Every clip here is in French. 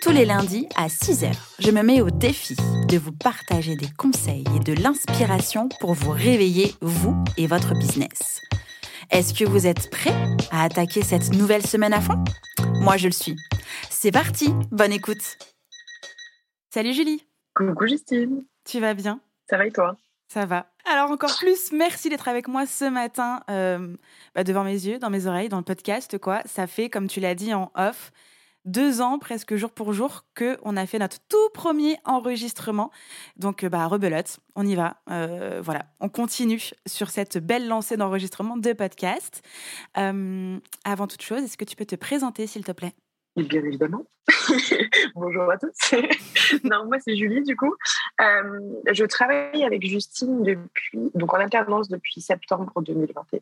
Tous les lundis à 6h, je me mets au défi de vous partager des conseils et de l'inspiration pour vous réveiller, vous et votre business. Est-ce que vous êtes prêts à attaquer cette nouvelle semaine à fond? Moi, je le suis. C'est parti, bonne écoute. Salut Julie. Coucou Justine. Tu vas bien? Ça va et toi? Ça va. Alors encore plus, merci d'être avec moi ce matin euh, bah, devant mes yeux, dans mes oreilles, dans le podcast. Quoi, ça fait, comme tu l'as dit en off, deux ans presque jour pour jour que on a fait notre tout premier enregistrement. Donc bah rebelote, on y va. Euh, voilà, on continue sur cette belle lancée d'enregistrement de podcast. Euh, avant toute chose, est-ce que tu peux te présenter s'il te plaît? Bien évidemment. Bonjour à tous. non, moi c'est Julie du coup. Euh, je travaille avec Justine depuis, donc en alternance depuis septembre 2021.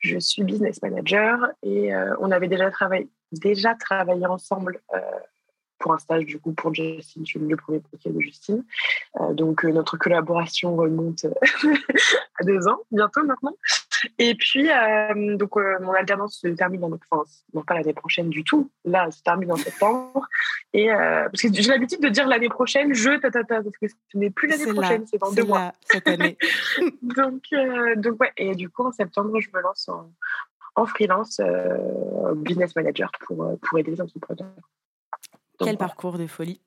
Je suis business manager et euh, on avait déjà travaillé, déjà travaillé ensemble euh, pour un stage du coup pour Justine, je suis le premier paquet de Justine. donc notre collaboration remonte à deux ans bientôt maintenant. Et puis, euh, donc, euh, mon alternance se termine en enfin, non pas l'année prochaine du tout. Là, elle se termine en septembre. Et euh, parce que j'ai l'habitude de dire l'année prochaine, je, ta, ta, ta, parce que ce n'est plus l'année prochaine, c'est dans deux mois. cette année. donc, donc, ouais. Et du coup, en septembre, je me lance en, en freelance business manager pour, pour aider les entrepreneurs. Quel parcours de folie.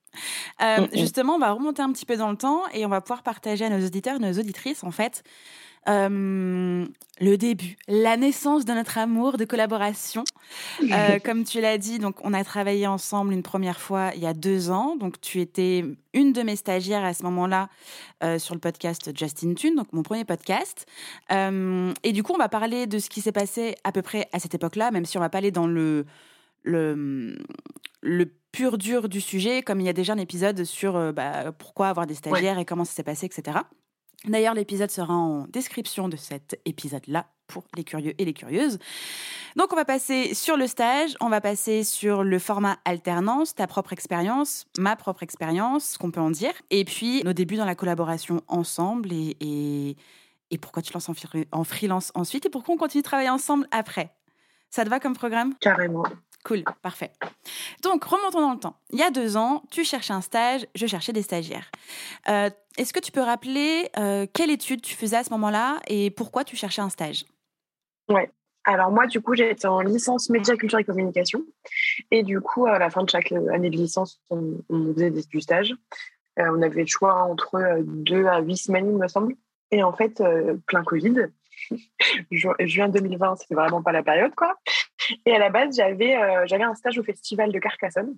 Mm, mm. Justement, on va remonter un petit peu dans le temps et on va pouvoir partager à nos auditeurs, nos auditrices, en fait, euh, le début, la naissance de notre amour de collaboration. Euh, comme tu l'as dit, donc on a travaillé ensemble une première fois il y a deux ans. Donc tu étais une de mes stagiaires à ce moment-là euh, sur le podcast Justin Tune, donc mon premier podcast. et du coup, on va parler de ce qui s'est passé à peu près à cette époque-là, même si on va pas aller dans le le, le pur dur du sujet, comme il y a déjà un épisode sur bah, pourquoi avoir des stagiaires et comment ça s'est passé, etc. D'ailleurs, l'épisode sera en description de cet épisode-là pour les curieux et les curieuses. Donc, on va passer sur le stage, on va passer sur le format alternance, ta propre expérience, ma propre expérience, ce qu'on peut en dire, et puis nos débuts dans la collaboration ensemble et, et, et pourquoi tu lances en, en freelance ensuite et pourquoi on continue de travailler ensemble après. Ça te va comme programme? Carrément. Cool, parfait. Donc, remontons dans le temps. Il y a deux ans, tu cherchais un stage, je cherchais des stagiaires. Euh, est-ce que tu peux rappeler euh, quelle étude tu faisais à ce moment-là et pourquoi tu cherchais un stage? Ouais. Alors moi, du coup, j'étais en licence média, culture et communication. Et du coup, à la fin de chaque année de licence, on, faisait du stage. Euh, on avait le choix entre deux à huit semaines, il me semble. Et en fait, plein Covid. Juin 2020, c'était vraiment pas la période, quoi. Et à la base, j'avais euh, j'avais un stage au festival de Carcassonne.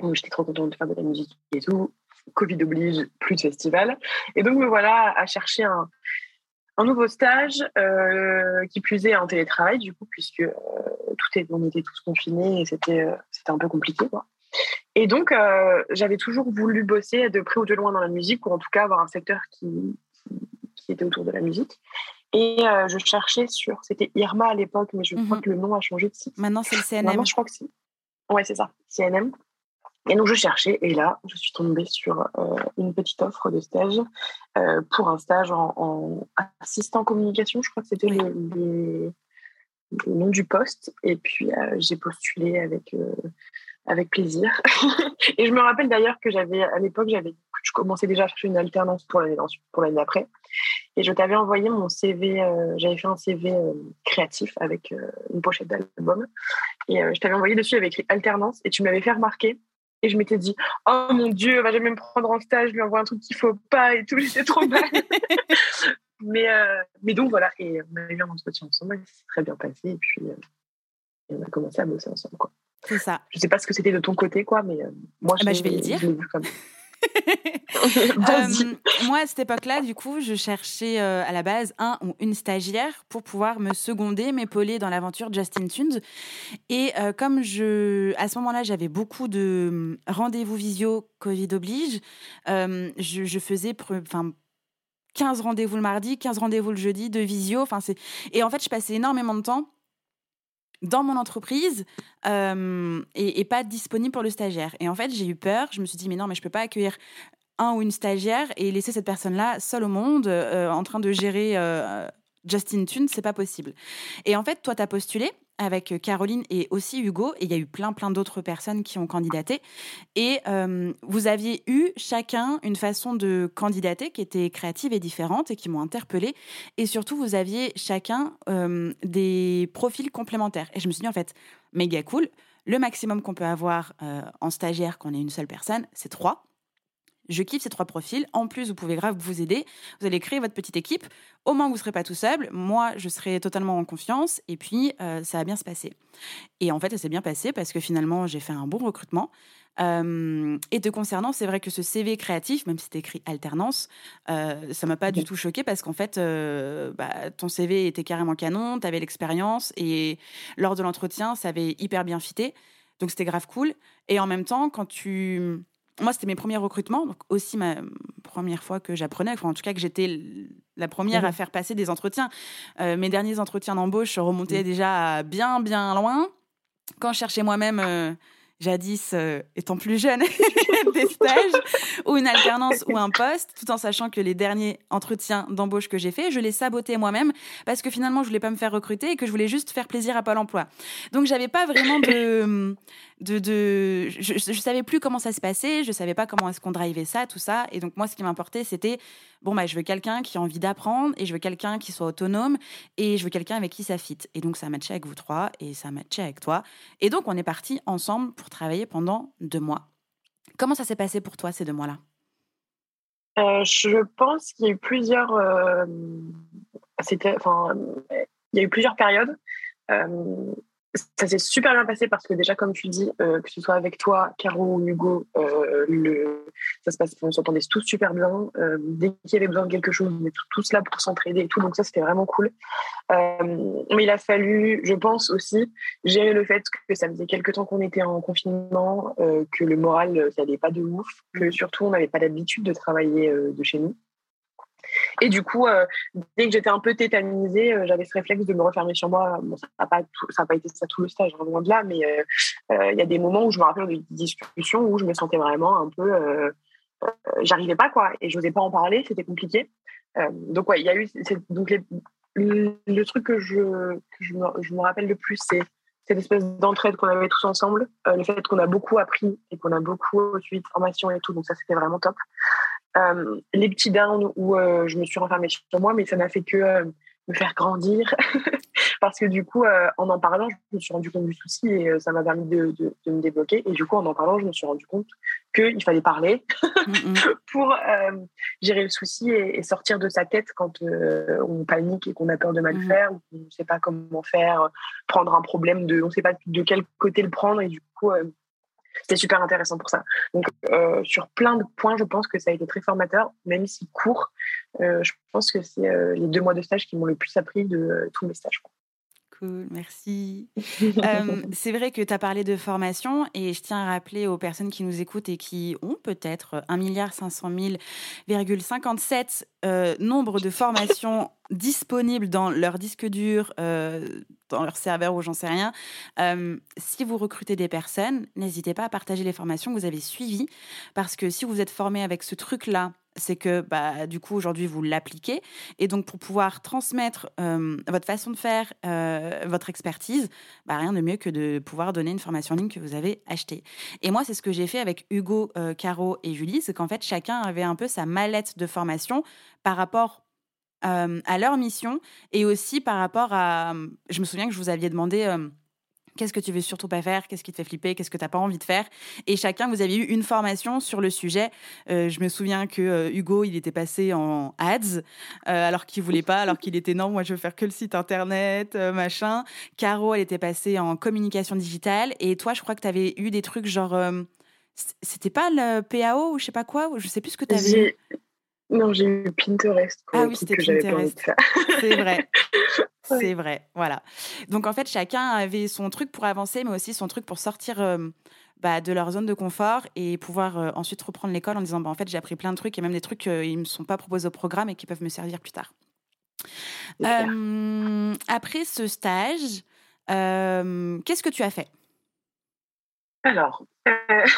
où j'étais trop contente de faire de la musique et tout. Covid oblige, plus de festival. Et donc, me voilà à chercher un, un nouveau stage euh, qui plus est en télétravail, du coup, puisque euh, tout est, on était tous confinés et c'était c'était un peu compliqué. Et donc, j'avais toujours voulu bosser de près ou de loin dans la musique, ou en tout cas avoir un secteur qui, qui était autour de la musique. Et euh, je cherchais sur, c'était Irma à l'époque, mais je crois mhm. que le nom a changé de site. Maintenant, c'est le CNM. Maintenant, je crois que c'est. Ouais, c'est ça, CNM. Et donc, je cherchais, et là, je suis tombée sur euh, une petite offre de stage euh, pour un stage en, assistant communication. Je crois que c'était le, le, nom du poste. Et puis, j'ai postulé avec, avec plaisir. et je me rappelle d'ailleurs que j'avais, à l'époque, j'avais, je commençais déjà à chercher une alternance pour l'année, pour l'année d'après. Et je t'avais envoyé mon CV, euh, j'avais fait un CV euh, créatif avec euh, une pochette d'album. Et je t'avais envoyé dessus avec écrit alternance et tu m'avais fait remarquer. Et je m'étais dit, oh mon Dieu, elle va jamais me prendre en stage, je lui envoie un truc qu'il faut pas et tout, j'étais trop mal. mais, mais donc voilà, et on a eu un entretien ensemble, et c'est très bien passé. Et puis, on a commencé à bosser ensemble. Quoi. C'est ça. Je sais pas ce que c'était de ton côté, quoi, mais moi, ah bah, je vais le dire. comme... moi, à cette époque-là, du coup, je cherchais à la base un ou une stagiaire pour pouvoir me seconder, m'épauler dans l'aventure Justin Tunes. Et comme je, à ce moment-là, j'avais beaucoup de hum, rendez-vous visio, Covid oblige, je, je, faisais, enfin 15 rendez-vous le mardi, 15 rendez-vous le jeudi de visio. Enfin, c'est... Et en fait, je passais énormément de temps dans mon entreprise euh, et, pas disponible pour le stagiaire. Et en fait, j'ai eu peur. Je me suis dit, mais non, mais je peux pas accueillir un ou une stagiaire et laisser cette personne-là seule au monde euh, en train de gérer euh, Justin Tune, c'est pas possible. Et en fait, toi, tu as postulé avec euh, Caroline et aussi Hugo, et il y a eu plein, plein d'autres personnes qui ont candidaté. Et euh, vous aviez eu chacun une façon de candidater qui était créative et différente et qui m'ont interpellée. Et surtout, vous aviez chacun des profils complémentaires. Et je me suis dit, en fait, méga cool. Le maximum qu'on peut avoir en stagiaire quand on est une seule personne, c'est trois. Je kiffe ces trois profils. En plus, vous pouvez grave vous aider. Vous allez créer votre petite équipe. Au moins, vous ne serez pas tout seul. Moi, je serai totalement en confiance. Et puis, euh, ça va bien se passer. Et en fait, ça s'est bien passé parce que finalement, j'ai fait un bon recrutement. Euh, et te concernant, c'est vrai que ce CV créatif, même si c'était écrit alternance, euh, ça m'a pas du tout choqué parce qu'en fait, euh, bah, ton CV était carrément canon, tu avais l'expérience et lors de l'entretien, ça avait hyper bien fité. Donc c'était grave cool. Et en même temps, quand tu moi, c'était mes premiers recrutements, donc aussi ma première fois que j'apprenais, enfin, en tout cas que j'étais la première à mhm. faire passer des entretiens. Euh, mes derniers entretiens d'embauche remontaient déjà bien, bien loin. Quand je cherchais moi-même euh, jadis, euh, étant plus jeune, des stages ou une alternance ou un poste, tout en sachant que les derniers entretiens d'embauche que j'ai fait, je les sabotais moi-même parce que finalement, je voulais pas me faire recruter et que je voulais juste faire plaisir à Pôle emploi. Donc, j'avais pas vraiment de. De, je, je, savais plus comment ça se passait, je savais pas comment est-ce qu'on drivait ça, tout ça. Et donc, moi, ce qui m'importait, c'était bon, bah, je veux quelqu'un qui a envie d'apprendre et je veux quelqu'un qui soit autonome et je veux quelqu'un avec qui ça fit. Et donc, ça matchait avec vous trois et ça matchait avec toi. Et donc, on est parti ensemble pour travailler pendant deux mois. Comment ça s'est passé pour toi ces deux mois-là? Euh, Je pense qu'il y a eu plusieurs. Euh, c'était, enfin, il y a eu plusieurs périodes. Euh, ça s'est super bien passé parce que déjà, comme tu dis, euh, que ce soit avec toi, Caro ou Hugo, euh, ça se passe, on s'entendait tous super bien. Euh, dès qu'il y avait besoin de quelque chose, on était tous là pour s'entraider et tout. Donc ça, c'était vraiment cool. mais il a fallu, je pense aussi, gérer le fait que ça faisait quelques temps qu'on était en confinement, que le moral, ça n'allait pas de ouf, que surtout, on n'avait pas l'habitude de travailler de chez nous. Et du coup, euh, dès que j'étais un peu tétanisée, euh, j'avais ce réflexe de me refermer sur moi. ça n'a pas, été ça tout le stage, hein, loin de là, mais euh, il y a des moments où je me rappelle de discussions où je me sentais vraiment un peu. J'arrivais pas, quoi, et je n'osais pas en parler, c'était compliqué. donc, ouais, il y a eu. Donc, le, truc que, je, me, rappelle le plus, c'est cette espèce d'entraide qu'on avait tous ensemble, le fait qu'on a beaucoup appris et qu'on a beaucoup suivi de formation et tout, donc ça c'était vraiment top. Euh, les petits downs où euh, je me suis renfermée sur moi, mais ça n'a fait que euh, me faire grandir. Parce que du coup, en en parlant, je me suis rendu compte du souci et ça m'a permis de, me débloquer. Et du coup, en en parlant, je me suis rendu compte qu'il fallait parler pour gérer le souci et, sortir de sa tête quand on panique et qu'on a peur de mal mm-hmm. faire ou qu'on ne sait pas comment faire, prendre un problème, de, on ne sait pas de quel côté le prendre. Et du coup, c'était super intéressant pour ça. Donc, euh, sur plein de points, je pense que ça a été très formateur, même si court. Euh, je pense que c'est euh, les deux mois de stage qui m'ont le plus appris de tous mes stages. Cool, merci. c'est vrai que tu as parlé de formation et je tiens à rappeler aux personnes qui nous écoutent et qui ont peut-être 1 milliard 500 000,57 nombre de formations disponibles dans leur disque dur, dans leur serveur ou j'en sais rien. Euh, si vous recrutez des personnes, n'hésitez pas à partager les formations que vous avez suivies parce que si vous êtes formé avec ce truc-là, c'est que bah, du coup aujourd'hui vous l'appliquez et donc pour pouvoir transmettre euh, votre façon de faire, euh, votre expertise, bah, rien de mieux que de pouvoir donner une formation en ligne que vous avez achetée. Et moi c'est ce que j'ai fait avec Hugo, Caro et Julie, c'est qu'en fait chacun avait un peu sa mallette de formation par rapport à leur mission et aussi par rapport à. Je me souviens que je vous aviez demandé. Qu'est-ce que tu veux surtout pas faire Qu'est-ce qui te fait flipper Qu'est-ce que tu n'as pas envie de faire Et chacun, vous avez eu une formation sur le sujet. je me souviens que Hugo, il était passé en ads, alors qu'il voulait pas, alors qu'il était non, moi je veux faire que le site internet, machin. Caro, elle était passée en communication digitale. Et toi, je crois que tu avais eu des trucs genre C'était pas le PAO ou je sais pas quoi, je sais plus ce que tu avais. Non, j'ai eu Pinterest. Ah oui, c'était Pinterest. C'est vrai. C'est vrai. Voilà. Donc en fait, chacun avait son truc pour avancer, mais aussi son truc pour sortir euh, bah, de leur zone de confort et pouvoir euh, ensuite reprendre l'école en disant bah, en fait, j'ai appris plein de trucs et même des trucs qui ne me sont pas proposés au programme et qui peuvent me servir plus tard. Euh, après ce stage, qu'est-ce que tu as fait? Alors,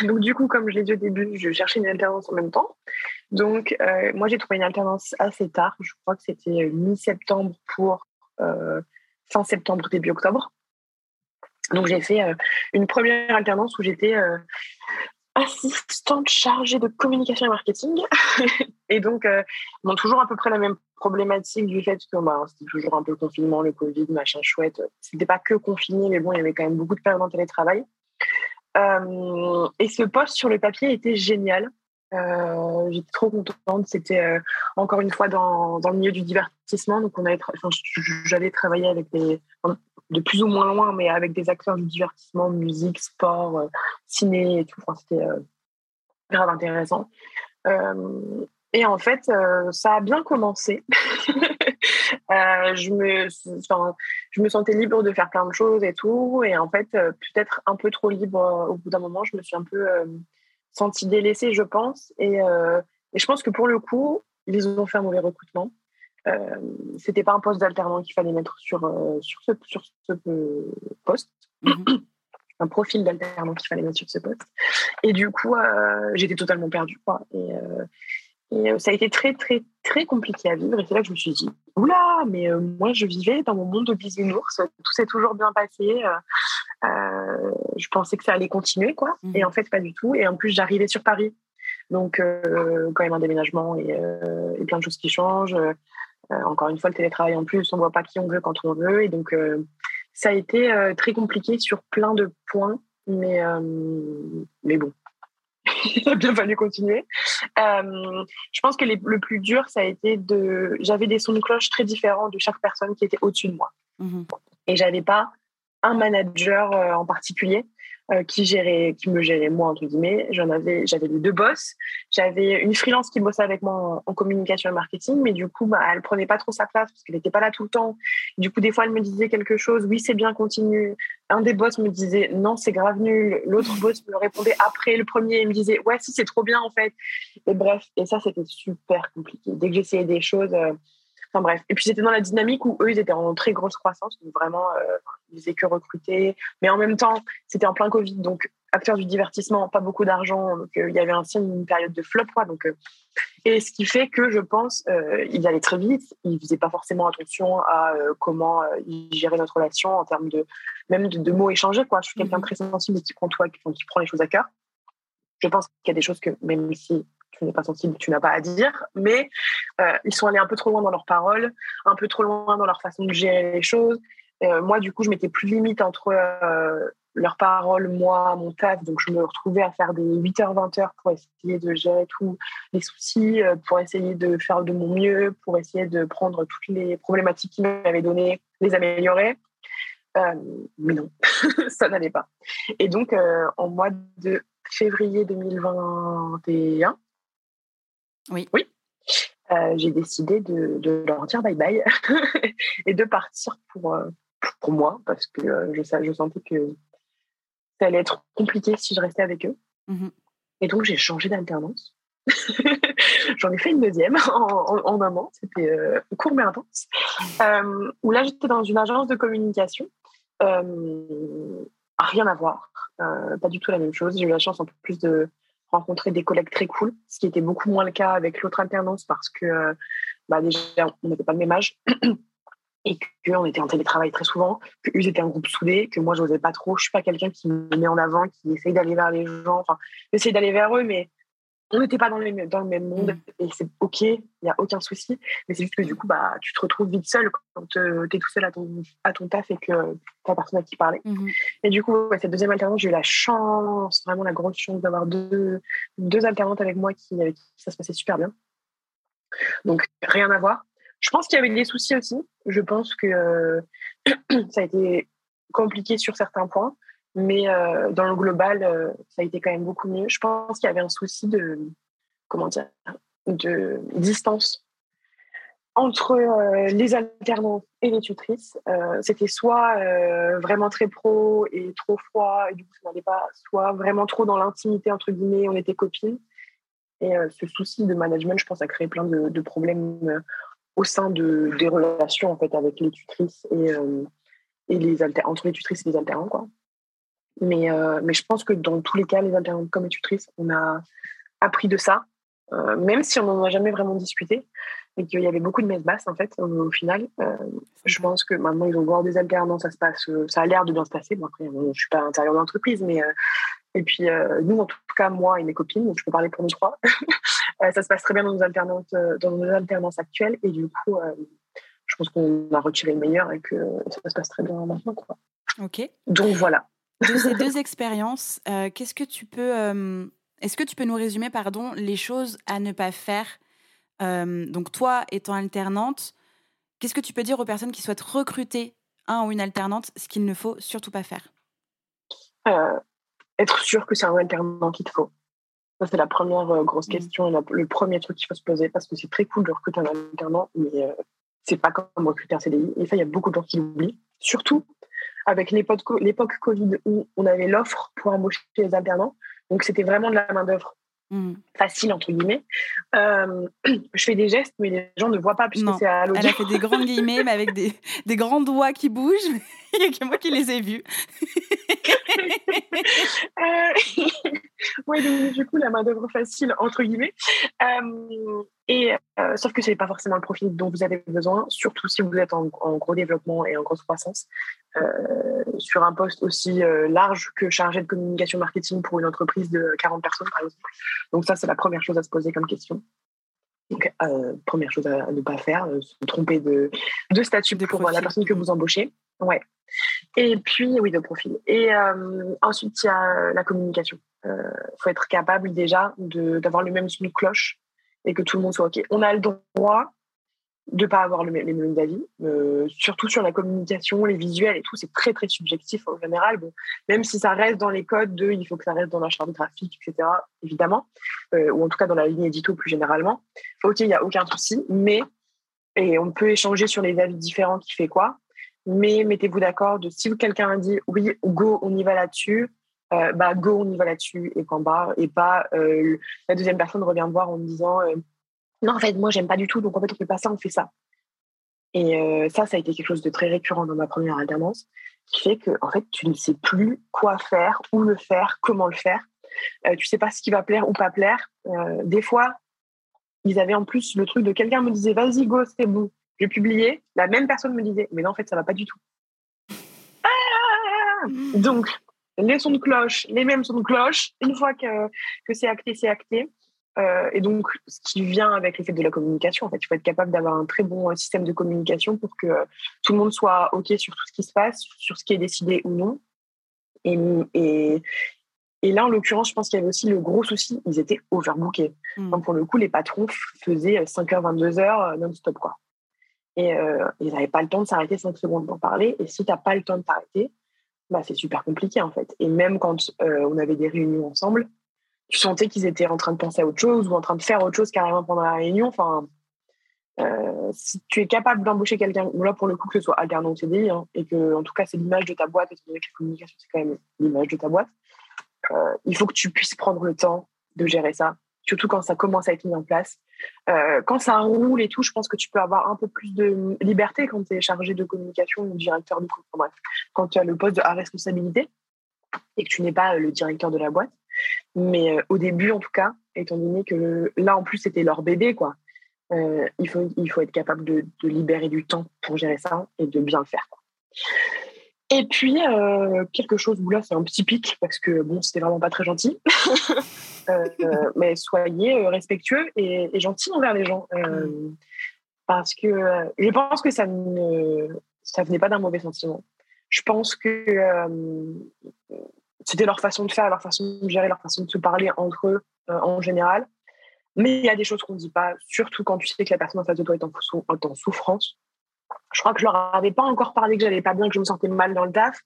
donc du coup, comme je l'ai dit au début, je cherchais une alternance en même temps. Donc, euh, moi, j'ai trouvé une alternance assez tard. Je crois que c'était euh, mi-septembre pour euh, fin septembre, début octobre. Donc, j'ai fait une première alternance où j'étais assistante chargée de communication et marketing. et donc, bon, toujours à peu près la même problématique du fait que bah, c'était toujours un peu confinement, le Covid, machin chouette. C'était pas que confiné, mais bon, il y avait quand même beaucoup de périodes en télétravail. Et ce poste sur le papier était génial. Euh, j'étais trop contente. C'était euh, encore une fois dans, dans, le milieu du divertissement. Donc, j'allais travailler avec des, de plus ou moins loin, mais avec des acteurs du divertissement, musique, sport, euh, ciné et tout. Enfin, c'était grave intéressant. et en fait, ça a bien commencé. je, me, enfin, je me sentais libre de faire plein de choses et tout. Et en fait, peut-être un peu trop libre au bout d'un moment, je me suis un peu senti délaissé, je pense. Et, euh, et, je pense que pour le coup, ils ont fait un mauvais recrutement. Euh, c'était pas un poste d'alternant qu'il fallait mettre sur, euh, sur ce, sur ce poste. Mhm. un profil d'alternant qu'il fallait mettre sur ce poste. Et du coup, euh, j'étais totalement perdue. Quoi. Et, et ça a été très, très, très compliqué à vivre. Et c'est là que je me suis dit, oula, mais moi, je vivais dans mon monde de bisounours. Tout s'est toujours bien passé. Euh, je pensais que ça allait continuer, quoi. Mhm. Et en fait, pas du tout. Et en plus, j'arrivais sur Paris. Donc, euh, quand même un déménagement et, euh, et, plein de choses qui changent. encore une fois, le télétravail en plus, on ne voit pas qui on veut quand on veut. Et donc, ça a été très compliqué sur plein de points. Mais, mais bon, il a bien fallu continuer. je pense que le plus dur, ça a été de. J'avais des sons de cloche très différents de chaque personne qui était au-dessus de moi. Mhm. Et j'avais pas un manager euh, en particulier euh, qui gérait, qui me gérait moi entre guillemets. J'en avais, j'avais les deux boss. J'avais une freelance qui bossait avec moi en, communication et marketing, mais du coup, bah, elle prenait pas trop sa place parce qu'elle n'était pas là tout le temps. Du coup, des fois, elle me disait quelque chose. Oui, c'est bien, continue. Un des boss me disait non, c'est grave nul. L'autre boss me répondait après le premier, il me disait ouais, si c'est trop bien en fait. Et bref, et ça, c'était super compliqué. Dès que j'essayais des choses. Euh, Enfin bref. Et puis j'étais dans la dynamique où eux, ils étaient en très grosse croissance, donc vraiment, euh, ils faisaient que recruter. Mais en même temps, c'était en plein Covid, donc acteurs du divertissement, pas beaucoup d'argent, donc euh, il y avait ainsi une période de flop, quoi. Donc, euh, et ce qui fait que je pense, euh, ils allaient très vite, ils faisaient pas forcément attention à comment ils géraient notre relation en termes de même de, mots échangés, quoi. Je suis quelqu'un de mhm. très sensible qui prend, toi, qui, qui prend les choses à cœur. Je pense qu'il y a des choses que même si tu n'es pas sensible, tu n'as pas à dire, mais euh, ils sont allés un peu trop loin dans leurs paroles, un peu trop loin dans leur façon de gérer les choses. Euh, moi, du coup, je mettais plus limite entre euh, leurs paroles, moi, mon taf, donc je me retrouvais à faire des 8h, 20h pour essayer de gérer tous les soucis, pour essayer de faire de mon mieux, pour essayer de prendre toutes les problématiques qu'ils m'avaient données, les améliorer. mais non, ça n'allait pas. Et donc, en mois de février 2021, oui. Oui. Euh, j'ai décidé de, de, leur dire bye bye et de partir pour, euh, pour moi parce que euh, je, je sentais que ça allait être compliqué si je restais avec eux. Mmh et donc, j'ai changé d'alternance. J'en ai fait une deuxième en, en, un an. C'était court mais intense. où là, j'étais dans une agence de communication. rien à voir. pas du tout la même chose. J'ai eu la chance un peu plus de rencontrer des collègues très cool, ce qui était beaucoup moins le cas avec l'autre alternance parce que euh, bah déjà, on n'était pas le même âge et qu'on était en télétravail très souvent, qu'eux étaient un groupe soudé, que moi, je n'osais pas trop. Je suis pas quelqu'un qui me met en avant, qui essaye d'aller vers les gens, enfin, j'essaye d'aller vers eux, mais on n'était pas dans le même, dans le même monde mm. et c'est ok, il n'y a aucun souci. Mais c'est juste que du coup, bah, tu te retrouves vite seul quand euh, tu es tout seul à ton, à ton taf et que tu personne à qui parler. Mm-hmm. Et du coup, cette deuxième alternance, j'ai eu la chance, vraiment la grande chance d'avoir deux, deux alternantes avec moi qui, avec qui ça se passait super bien. Donc, rien à voir. Je pense qu'il y avait des soucis aussi. Je pense que ça a été compliqué sur certains points. Mais dans le global, ça a été quand même beaucoup mieux. Je pense qu'il y avait un souci de, comment dire, de distance entre les alternants et les tutrices. C'était soit vraiment très pro et trop froid, et du coup, ça n'allait pas, soit vraiment trop dans l'intimité, entre guillemets, on était copines. Et ce souci de management, je pense, a créé plein de, problèmes au sein de, des relations en fait, avec les tutrices et, et les entre les tutrices et les alternants. Quoi. Mais, mais je pense que dans tous les cas, les alternants comme tutrices, on a appris de ça, même si on n'en a jamais vraiment discuté et qu'il y avait beaucoup de messes basses en fait au, final. je pense que maintenant ils ont voir des alternants, ça se passe, ça a l'air de bien se passer. Bon après, je suis pas à l'intérieur de l'entreprise, mais et puis, euh, nous, en tout cas, moi et mes copines, donc je peux parler pour nous trois, euh, ça se passe très bien dans nos, alternances, euh, dans nos alternances actuelles. Et du coup, je pense qu'on a retiré le meilleur et que ça se passe très bien maintenant. Quoi. Ok. Donc voilà. De ces deux expériences, qu'est-ce que tu peux. Est-ce que tu peux nous résumer, pardon, les choses à ne pas faire Donc, toi, étant alternante, qu'est-ce que tu peux dire aux personnes qui souhaitent recruter un ou une alternante, ce qu'il ne faut surtout pas faire? Être sûr que c'est un alternant qu'il te faut. Ça, c'est la première euh, grosse mmh. question et le premier truc qu'il faut se poser parce que c'est très cool de recruter un alternant, mais euh, c'est pas comme recruter un CDI. Et ça, il y a beaucoup de gens qui l'oublient. Surtout avec l'époque Covid où on avait l'offre pour embaucher les alternants. Donc, c'était vraiment de la main-d'œuvre Mmh. facile entre guillemets. Euh, je fais des gestes, mais les gens ne voient pas puisque c'est à l'audio. Elle a fait des grandes guillemets, mais avec des, des grands doigts qui bougent. Il n'y a que moi qui les ai vus. euh... donc du coup, la main d'œuvre facile entre guillemets. Euh, et euh, sauf que ce n'est pas forcément le profil dont vous avez besoin, surtout si vous êtes en, gros développement et en grosse croissance, sur un poste aussi large que chargé de communication marketing pour une entreprise de 40 personnes, par exemple. Donc ça, c'est la première chose à se poser comme question. Donc, première chose à, ne pas faire, se tromper de, de statut pour la personne que vous embauchez. Ouais. Et puis, oui, de profil. Et ensuite, il y a la communication. Il faut être capable déjà d'avoir le même son de cloche et que tout le monde soit OK. On a le droit de pas avoir le, les mêmes avis, euh, surtout sur la communication, les visuels et tout, c'est très très subjectif en général. Bon, même si ça reste dans les codes de il faut que ça reste dans la charte graphique, etc., évidemment, euh, ou en tout cas dans la ligne édito plus généralement. OK, il n'y a aucun souci, mais, et on peut échanger sur les avis différents qui fait quoi, mais mettez-vous d'accord de si quelqu'un dit oui, go, on y va là-dessus, euh, bah go, on y va là-dessus et point barre. Et pas la deuxième personne revient me voir en me disant non, en fait, moi, j'aime pas du tout, donc en fait, on fait pas ça, on fait ça. Et ça, ça a été quelque chose de très récurrent dans ma première alternance, qui fait que en fait, tu ne sais plus quoi faire, où le faire, comment le faire. tu sais pas ce qui va plaire ou pas plaire. des fois, ils avaient en plus le truc de quelqu'un me disait vas-y go, c'est bon. Je publiais. La même personne me disait mais non, en fait, ça va pas du tout. Ah donc, les sons de cloche, les mêmes sons de cloche. Une fois que, que c'est acté, c'est acté. Euh, et donc, ce qui vient avec le fait de la communication, en fait, il faut être capable d'avoir un très bon système de communication pour que tout le monde soit OK sur tout ce qui se passe, sur ce qui est décidé ou non. Et, et, et là, en l'occurrence, je pense qu'il y avait aussi le gros souci, ils étaient overbookés. Hmm. Donc, pour le coup, les patrons faisaient 5h, 22h non-stop. quoi. Et euh, ils n'avaient pas le temps de s'arrêter 5 secondes pour parler. Et si tu n'as pas le temps de t'arrêter, bah, c'est super compliqué en fait. Et même quand euh, on avait des réunions ensemble, tu sentais qu'ils étaient en train de penser à autre chose ou en train de faire autre chose carrément pendant la réunion. Enfin, euh, si tu es capable d'embaucher quelqu'un, là pour le coup que ce soit alternant ou CDI, hein, et que en tout cas c'est l'image de ta boîte, et que la communication c'est quand même l'image de ta boîte, euh, il faut que tu puisses prendre le temps de gérer ça surtout quand ça commence à être mis en place. Euh, quand ça roule et tout, je pense que tu peux avoir un peu plus de liberté quand tu es chargé de communication ou directeur de bref, quand tu as le poste à responsabilité et que tu n'es pas le directeur de la boîte. Mais euh, au début, en tout cas, étant donné que là, en plus, c'était leur bébé, quoi, euh, il, faut, il faut être capable de, libérer du temps pour gérer ça et de bien le faire. Et puis, quelque chose où là, c'est un petit pic parce que bon, c'était vraiment pas très gentil. Euh, mais soyez euh, respectueux et, gentils envers les gens. Euh, parce que je pense que ça ne ça venait pas d'un mauvais sentiment. Je pense que c'était leur façon de faire, leur façon de gérer, leur façon de se parler entre eux en général. Mais il y a des choses qu'on ne dit pas, surtout quand tu sais que la personne en face de toi est en, en souffrance. Je crois que je leur avais pas encore parlé que j'allais pas bien, que je me sentais mal dans le taf.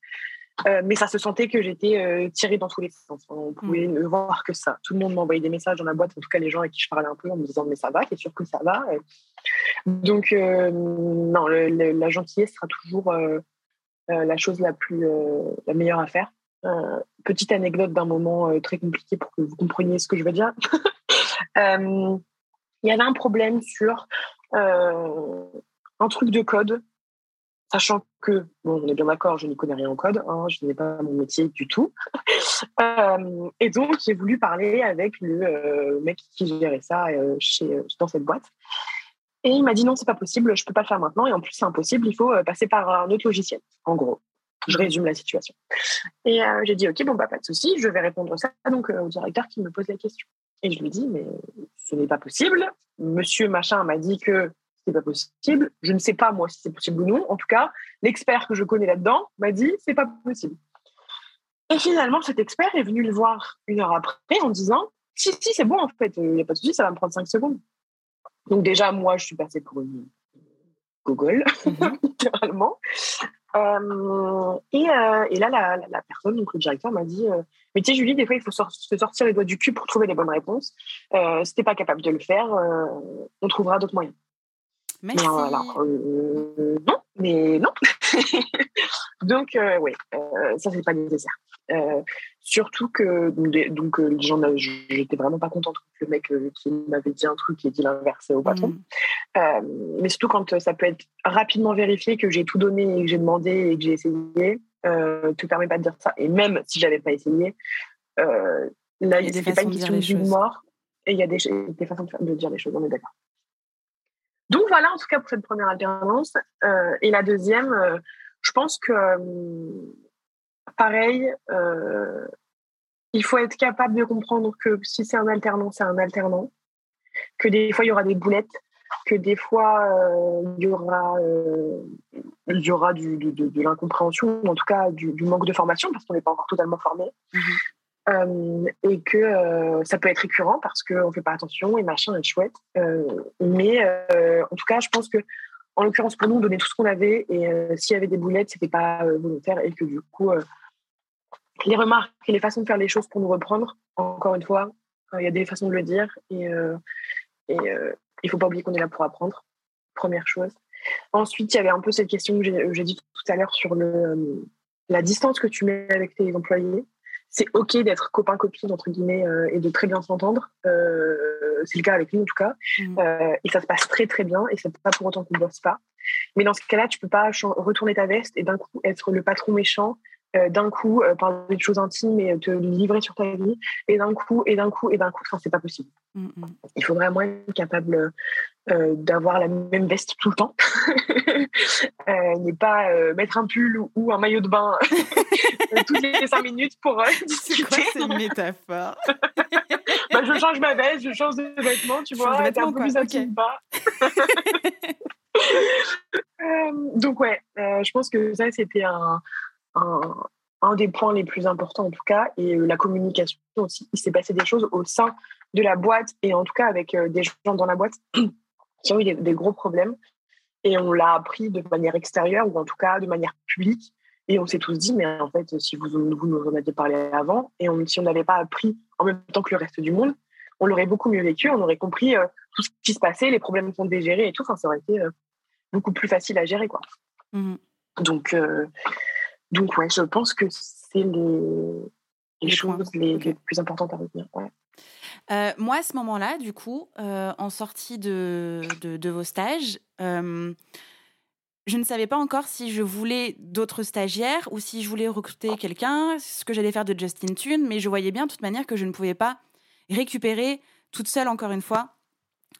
Euh, mais ça se sentait que j'étais euh, tirée dans tous les sens. On pouvait mm. ne voir que ça. Tout le monde m'envoyait des messages dans la boîte, en tout cas les gens avec qui je parlais un peu en me disant mais ça va, t'es sûr que ça va Donc non, la gentillesse sera toujours la chose la plus la meilleure à faire. Petite anecdote d'un moment très compliqué pour que vous compreniez ce que je veux dire. Il y avait un problème sur un truc de code sachant que, bon, on est bien d'accord, je n'y connais rien en code, hein, je n'ai pas mon métier du tout. Euh, et donc, j'ai voulu parler avec le euh, mec qui gérait ça euh, chez, dans cette boîte. Et il m'a dit non, c'est pas possible, je peux pas le faire maintenant. Et en plus, c'est impossible, il faut passer par un autre logiciel. En gros, je résume la situation. Et j'ai dit ok, bon, bah, pas de souci, je vais répondre ça donc au directeur qui me pose la question. Et je lui dis mais ce n'est pas possible. Monsieur machin m'a dit que c'est pas possible. Je ne sais pas moi si c'est possible ou non. En tout cas, l'expert que je connais là-dedans m'a dit c'est pas possible. Et finalement, cet expert est venu le voir une heure après en disant si si c'est bon en fait, il n'y a pas de souci, ça va me prendre cinq secondes. Donc déjà moi je suis passée pour une Google mhm. littéralement. Euh, et, euh, et, là, la, la, personne, donc le directeur, m'a dit euh, Mais tu sais, Julie, des fois, il faut se sortir les doigts du cul pour trouver les bonnes réponses. si tu n'es pas capable de le faire, on trouvera d'autres moyens. Merci. Non, mais non. donc, oui, ça, c'est pas nécessaire. Surtout que, donc, j'étais vraiment pas contente que le mec qui m'avait dit un truc et dit l'inverse au patron. Mm. mais surtout quand ça peut être rapidement vérifié que j'ai tout donné et que j'ai demandé et que j'ai essayé, euh, te permet pas de dire ça. Et même si j'avais pas essayé, là, c'est pas une question d'une mort. Et il y a des, des façons de dire les choses, on est d'accord. Donc voilà, en tout cas pour cette première alternance. Euh, et la deuxième, euh, je pense que euh, pareil, il faut être capable de comprendre que si c'est un alternant, c'est un alternant, que des fois il y aura des boulettes, que des fois il y aura, il y aura du, de, l'incompréhension, en tout cas du, manque de formation, parce qu'on n'est pas encore totalement formé. Mmh euh, et que euh, ça peut être récurrent parce qu'on ne fait pas attention et machin est chouette. Euh, mais en tout cas, je pense que en l'occurrence pour nous, on donnait tout ce qu'on avait et s'il y avait des boulettes, c'était pas volontaire et que du coup, les remarques et les façons de faire les choses pour nous reprendre, encore une fois, il y a des façons de le dire et, et il faut pas oublier qu'on est là pour apprendre. Première chose. Ensuite, il y avait un peu cette question que j'ai dit tout à l'heure sur le, la distance que tu mets avec tes employés c'est ok d'être copain copine entre guillemets euh, et de très bien s'entendre. Euh, c'est le cas avec nous en tout cas, mmh. euh, et ça se passe très très bien et c'est pas pour autant qu'on bosse pas. Mais dans ce cas-là, tu peux pas retourner ta veste et d'un coup être le patron méchant. D'un coup, parler de choses intimes et te livrer sur ta vie, et d'un coup, et d'un coup, et d'un coup, enfin, c'est pas possible. Mmh, mmh. Il faut vraiment être capable d'avoir la même veste tout le temps, euh, pas mettre un pull ou, un maillot de bain toutes les cinq minutes pour euh, discuter. C'est une métaphore? Bah, Je change ma veste, je change de vêtements, tu vois, c'est un peu plus intime pas. Euh, donc ouais, euh, je pense que ça c'était un, un, des points les plus importants en tout cas, et la communication aussi. Il s'est passé des choses au sein de la boîte et en tout cas avec des gens dans la boîte qui ont eu des, des gros problèmes et on l'a appris de manière extérieure ou en tout cas de manière publique et on s'est tous dit, mais en fait, si vous, vous nous en aviez parlé avant, et si on n'avait pas appris en même temps que le reste du monde, on l'aurait beaucoup mieux vécu, on aurait compris euh, tout ce qui se passait, les problèmes qu'on gérer et tout. Enfin, ça aurait été euh, beaucoup plus facile à gérer, quoi. Mmh donc, euh, donc, ouais, je pense que c'est les, choses les, plus importantes à retenir. moi, à ce moment-là, du coup, en sortie de, de, de vos stages, je ne savais pas encore si je voulais d'autres stagiaires ou si je voulais recruter quelqu'un, ce que j'allais faire de Justin Tune, mais je voyais bien de toute manière que je ne pouvais pas récupérer toute seule, encore une fois,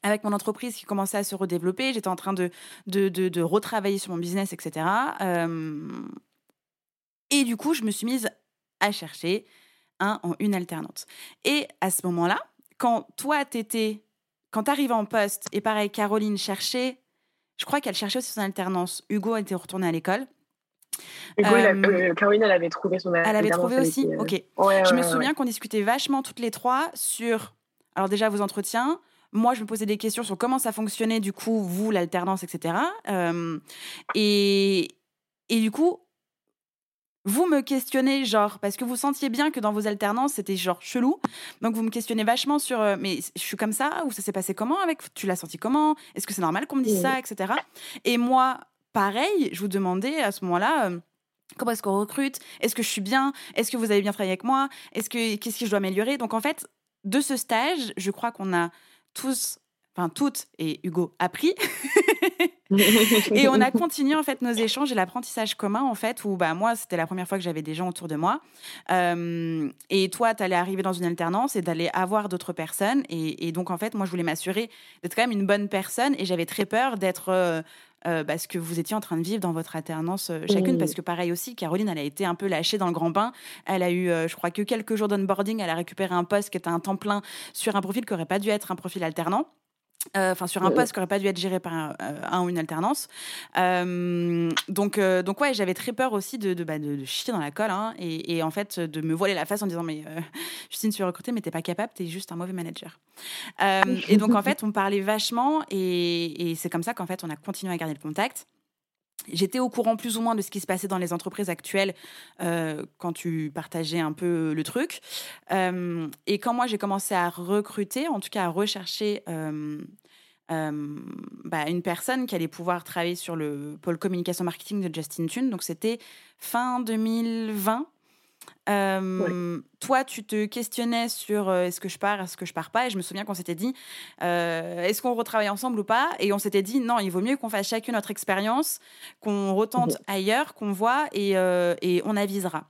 avec mon entreprise qui commençait à se redévelopper. J'étais en train de, de, de, retravailler sur mon business, etc. Euh, et du coup, je me suis mise à chercher un en une alternante. Et à ce moment-là, quand toi, t'étais, quand t'arrivais en poste, et pareil, Caroline cherchait je crois qu'elle cherchait aussi son alternance. Hugo était retourné à l'école. Hugo, euh, euh, Caroline, elle avait trouvé son alternance. Elle avait trouvé aussi euh, Ok. je me souviens qu'on discutait vachement toutes les trois sur, alors déjà vos entretiens. Moi, je me posais des questions sur comment ça fonctionnait, du coup, vous, l'alternance, etc. et, et du coup, vous me questionnez, genre, parce que vous sentiez bien que dans vos alternances, c'était genre chelou. Donc, vous me questionnez vachement sur, euh, mais je suis comme ça, ou ça s'est passé comment avec, tu l'as senti comment? Est-ce que c'est normal qu'on me dise ça, etc. Et moi, pareil, je vous demandais à ce moment-là, euh, comment est-ce qu'on recrute? Est-ce que je suis bien? Est-ce que vous avez bien travaillé avec moi? Est-ce que, qu'est-ce que je dois améliorer? Donc, en fait, de ce stage, je crois qu'on a tous enfin toutes et Hugo appris et on a continué en fait nos échanges et l'apprentissage commun en fait où bah moi c'était la première fois que j'avais des gens autour de moi euh, et toi tu allais arriver dans une alternance et d'aller avoir d'autres personnes et, donc en fait moi je voulais m'assurer d'être quand même une bonne personne et j'avais très peur d'être euh, euh, bah, ce que vous étiez en train de vivre dans votre alternance chacune, parce que pareil aussi, Caroline, elle a été un peu lâchée dans le grand bain. Elle a eu, je crois, que quelques jours d'onboarding. Elle a récupéré un poste qui était un temps plein sur un profil qui aurait pas dû être un profil alternant. Euh, enfin sur un poste qui n'aurait pas dû être géré par un, euh, ou une alternance. Euh, donc, donc ouais, j'avais très peur aussi de, de, bah, de, chier dans la colle hein, et, en fait de me voiler la face en disant mais Justine, tu es recrutée mais t'es pas capable, t'es juste un mauvais manager. et donc en fait, on parlait vachement et, et c'est comme ça qu'en fait on a continué à garder le contact. J'étais au courant plus ou moins de ce qui se passait dans les entreprises actuelles euh, quand tu partageais un peu le truc. Euh, et quand moi j'ai commencé à recruter, en tout cas à rechercher euh, bah, une personne qui allait pouvoir travailler sur le pôle communication marketing de Justin Tune, donc c'était fin 2020. Toi, tu te questionnais sur est-ce que je pars, est-ce que je pars pas, et je me souviens qu'on s'était dit est-ce qu'on retravaille ensemble ou pas, et on s'était dit non, il vaut mieux qu'on fasse chacune notre expérience, qu'on retente ailleurs, qu'on voit et, et on avisera.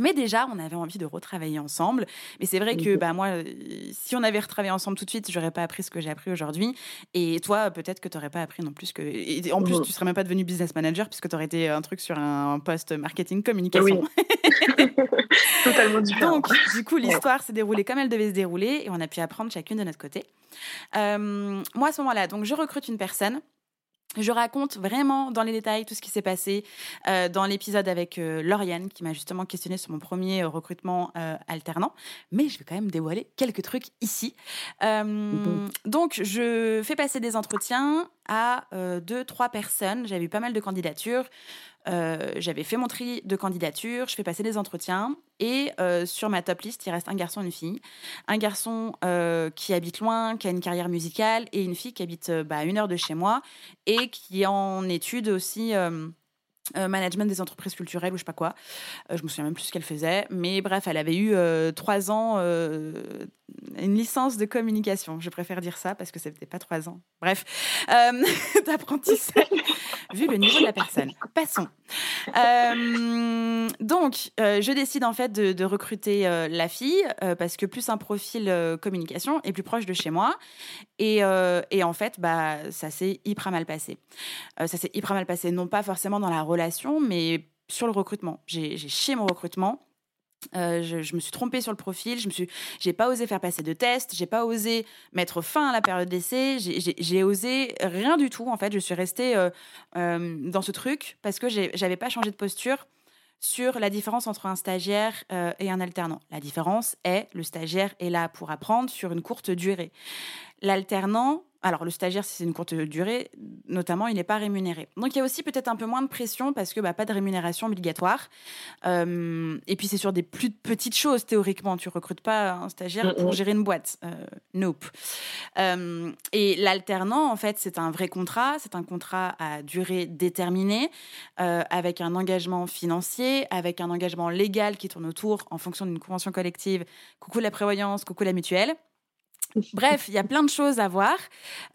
Mais déjà, on avait envie de retravailler ensemble. Mais c'est vrai que bah, moi, euh, si on avait retravaillé ensemble tout de suite, j'aurais pas appris ce que j'ai appris aujourd'hui. Et toi, peut-être que tu n'aurais pas appris non plus que. Et en plus, tu serais même pas devenu business manager puisque tu aurais été un truc sur un poste marketing communication. Oui. Totalement différent. Donc, du coup, l'histoire s'est déroulée comme elle devait se dérouler et on a pu apprendre chacune de notre côté. Euh, moi, à ce moment-là, donc, je recrute une personne je raconte vraiment dans les détails tout ce qui s'est passé euh, dans l'épisode avec euh, Lauriane qui m'a justement questionné sur mon premier euh, recrutement alternant. Mais je vais quand même dévoiler quelques trucs ici. Donc, je fais passer des entretiens à deux, trois personnes. J'avais eu pas mal de candidatures. Euh, j'avais fait mon tri de candidature, je fais passer des entretiens et euh, sur ma top liste, il reste un garçon et une fille. Un garçon euh, qui habite loin, qui a une carrière musicale et une fille qui habite bah, à une heure de chez moi et qui est en études aussi euh, management des entreprises culturelles ou je sais pas quoi. Euh, je me souviens même plus ce qu'elle faisait. Mais bref, elle avait eu euh, trois ans, une licence de communication. Je préfère dire ça parce que c'était pas trois ans. Bref, d'apprentissage, vu le niveau de la personne. Passons. donc, je décide en fait de, de recruter la fille parce que plus un profil communication est plus proche de chez moi. Et, et en fait, bah, ça s'est hyper mal passé. ça s'est hyper mal passé, non pas forcément dans la relation, mais sur le recrutement. J'ai chié mon recrutement. Euh, je, me suis trompée sur le profil, je me suis, j'ai pas osé faire passer de tests, j'ai pas osé mettre fin à la période d'essai, j'ai osé rien du tout en fait. Je suis restée euh, euh, dans ce truc parce que j'avais pas changé de posture sur la différence entre un stagiaire et un alternant. La différence est le stagiaire est là pour apprendre sur une courte durée. L'alternant, alors, le stagiaire, si c'est une courte durée, notamment, il n'est pas rémunéré. Donc, il y a aussi peut-être un peu moins de pression parce que bah, pas de rémunération obligatoire. Euh, et puis, c'est sur des plus petites choses, théoriquement. Tu recrutes pas un stagiaire mm, pour mm. gérer une boîte. Euh, nope. Euh, et l'alternant, en fait, c'est un vrai contrat. C'est un contrat à durée déterminée, avec un engagement financier, avec un engagement légal qui tourne autour en fonction d'une convention collective. Coucou la prévoyance, coucou la mutuelle. Bref, il y a plein de choses à voir.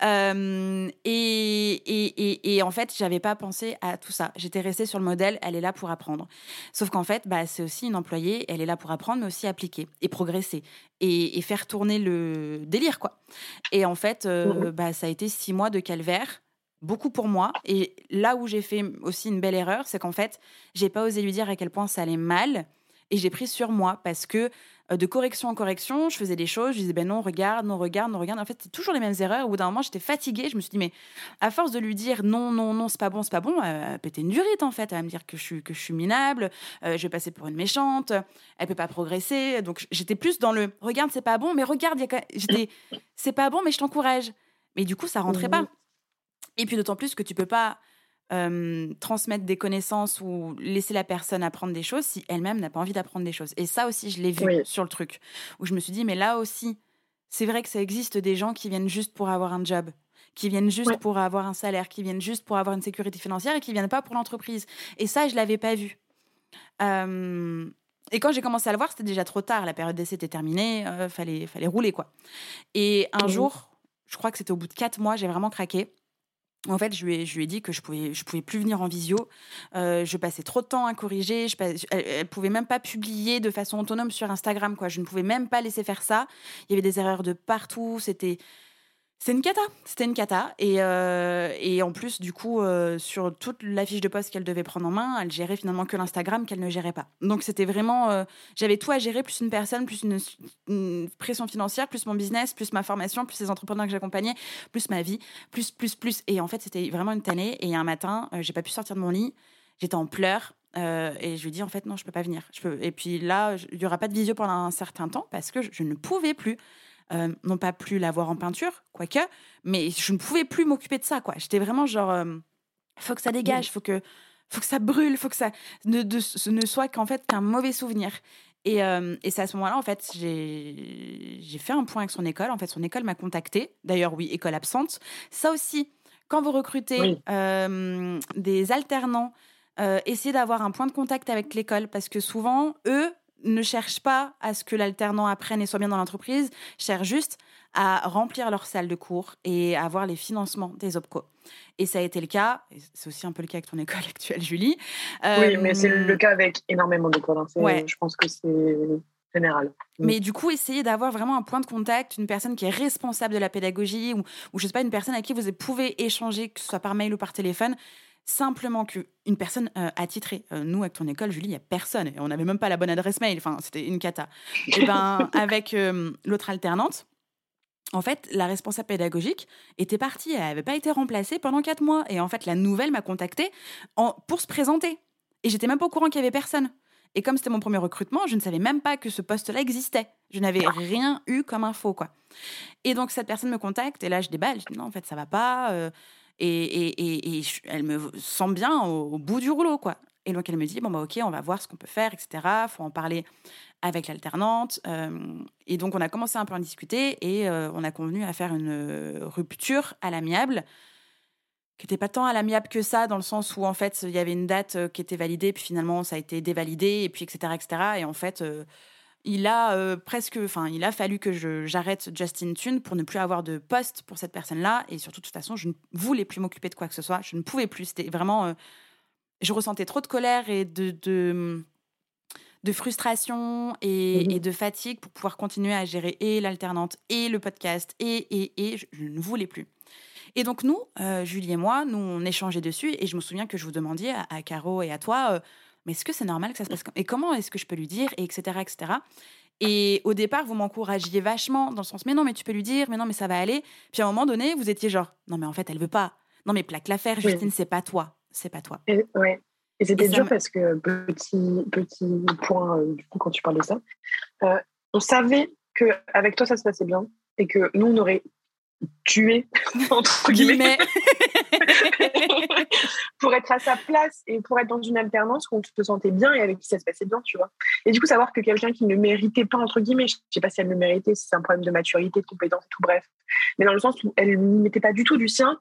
Euh, et, et, et, en fait, j'avais pas pensé à tout ça. J'étais restée sur le modèle, elle est là pour apprendre. Sauf qu'en fait, bah, c'est aussi une employée, elle est là pour apprendre, mais aussi appliquer et progresser et, faire tourner le délire, quoi. Et en fait, euh, bah, ça a été six mois de calvaire beaucoup pour moi. Et là où j'ai fait aussi une belle erreur, c'est qu'en fait, j'ai pas osé lui dire à quel point ça allait mal. Et j'ai pris sur moi parce que de correction en correction, je faisais des choses, je disais ben non, regarde, non, regarde, non, regarde. En fait, c'est toujours les mêmes erreurs. Au bout d'un moment, j'étais fatiguée. Je me suis dit, mais à force de lui dire non, non, non, c'est pas bon, c'est pas bon, elle péter une durite en fait. Elle va me dire que je suis, que je suis minable, euh, je vais passer pour une méchante, elle peut pas progresser. Donc j'étais plus dans le regarde, c'est pas bon, mais regarde, j'étais c'est pas bon, mais je t'encourage. Mais du coup, ça rentrait pas. Et puis d'autant plus que tu peux pas transmettre des connaissances ou laisser la personne apprendre des choses si elle-même n'a pas envie d'apprendre des choses. Et ça aussi, je l'ai vu sur le truc, où je me suis dit, mais là aussi, c'est vrai que ça existe des gens qui viennent juste pour avoir un job, qui viennent juste pour avoir un salaire, qui viennent juste pour avoir une sécurité financière et qui viennent pas pour l'entreprise. Et ça, je l'avais pas vu. et quand j'ai commencé à le voir, c'était déjà trop tard. La période d'essai était terminée, euh, fallait, fallait rouler quoi. Et un mmh jour, je crois que c'était au bout de quatre mois, j'ai vraiment craqué. En fait, je lui ai, dit que je pouvais, pouvais plus venir en visio. Euh, je passais trop de temps à corriger. Je, elle, elle, pouvait même pas publier de façon autonome sur Instagram, quoi. Je ne pouvais même pas laisser faire ça. Il y avait des erreurs de partout. C'était, c'est une cata, c'était une cata. Et, euh, et en plus, du coup, euh, sur toute la fiche de poste qu'elle devait prendre en main, elle gérait finalement que l'Instagram qu'elle ne gérait pas. Donc c'était vraiment, euh, j'avais tout à gérer, plus une personne, plus une, pression financière, plus mon business, plus ma formation, plus les entrepreneurs que j'accompagnais, plus ma vie, plus, plus, plus. Et en fait, c'était vraiment une tannée. Et un matin, j'ai pas pu sortir de mon lit, j'étais en pleurs. et je lui dis en fait non je peux pas venir je peux et puis là il y aura pas de visio pendant un certain temps parce que je ne pouvais plus euh, non pas plus la voir en peinture, quoique, mais je ne pouvais plus m'occuper de ça, quoi. J'étais vraiment genre, euh, faut que ça dégage, faut que, faut que ça brûle, faut que ça ne, ne soit qu'en fait qu'un mauvais souvenir. Et, euh, et c'est à ce moment-là, en fait, j'ai fait un point avec son école. En fait, son école m'a contacté. D'ailleurs, oui, école absente. Ça aussi, quand vous recrutez des alternants, essayez d'avoir un point de contact avec l'école parce que souvent, eux, ne cherchent pas à ce que l'alternant apprenne et soit bien dans l'entreprise, cherchent juste à remplir leur salle de cours et à avoir les financements des OPCO. Et ça a été le cas, c'est aussi un peu le cas avec ton école actuelle, Julie. oui, mais c'est le euh, cas avec énormément d'écoles. Hein. Ouais. Je pense que c'est général. Mm. Mais du coup, essayez d'avoir vraiment un point de contact, une personne qui est responsable de la pédagogie ou, ou je sais pas, une personne à qui vous pouvez échanger, que ce soit par mail ou par téléphone, simplement qu'une personne euh, attitrée. Euh, nous, avec ton école, Julie, il n'y a personne. Et on n'avait même pas la bonne adresse mail. Enfin, c'était une cata. et ben, avec euh, l'autre alternante, en fait, la responsable pédagogique était partie. Elle n'avait pas été remplacée pendant quatre mois. Et en fait, la nouvelle m'a contactée en, pour se présenter. Et j'étais même pas au courant qu'il y avait personne. Et comme c'était mon premier recrutement, je ne savais même pas que ce poste-là existait. Je n'avais rien eu comme info, quoi. Et donc, cette personne me contacte, et là, je déballe. Je dis non, en fait, ça va pas. Euh, et, et, elle me sent bien au, bout du rouleau, quoi. Et donc, elle me dit bon, bah, ok, on va voir ce qu'on peut faire, etc. faut en parler avec l'alternante. Euh, et donc, on a commencé un peu à en discuter, et euh, on a convenu à faire une rupture à l'amiable qui n'était pas tant à l'amiable que ça, dans le sens où en fait il y avait une date qui était validée, puis finalement ça a été dévalidé, et puis etc. etc. Et en fait, il a euh, presque, enfin, il a fallu que j'arrête Justin Tune pour ne plus avoir de poste pour cette personne-là. Et surtout, de toute façon, je ne voulais plus m'occuper de quoi que ce soit. Je ne pouvais plus. C'était vraiment. Euh, je ressentais trop de colère et de, de, de frustration et, mmh de fatigue pour pouvoir continuer à gérer et l'alternante et le podcast et, et, et je, ne voulais plus. Et donc, nous, euh, Julie et moi, nous, on échangeait dessus. Et je me souviens que je vous demandiez à, à Caro et à toi mais est-ce que c'est normal que ça se passe comme Et comment est-ce que je peux lui dire Et etc. etc. Et au départ, vous m'encouragiez vachement dans le sens, mais non, mais tu peux lui dire, mais non, mais ça va aller. Puis à un moment donné, vous étiez genre, non, mais en fait, elle veut pas. Non, mais plaque l'affaire, Justine, c'est pas toi. C'est pas toi. Et, ouais. Et c'était dur parce que, petit, petit point, euh, du coup, quand tu parles de ça, euh, on savait qu'avec toi, ça se passait bien et que nous, on aurait tué, entre guillemets, pour être à sa place et pour être dans une alternance où on se sentait bien et avec qui ça se passait bien, tu vois. Et du coup, savoir que quelqu'un qui ne méritait pas, entre guillemets, je sais pas si elle le méritait, si c'est un problème de maturité, de compétence tout, bref, mais dans le sens où elle ne mettait pas du tout du sien,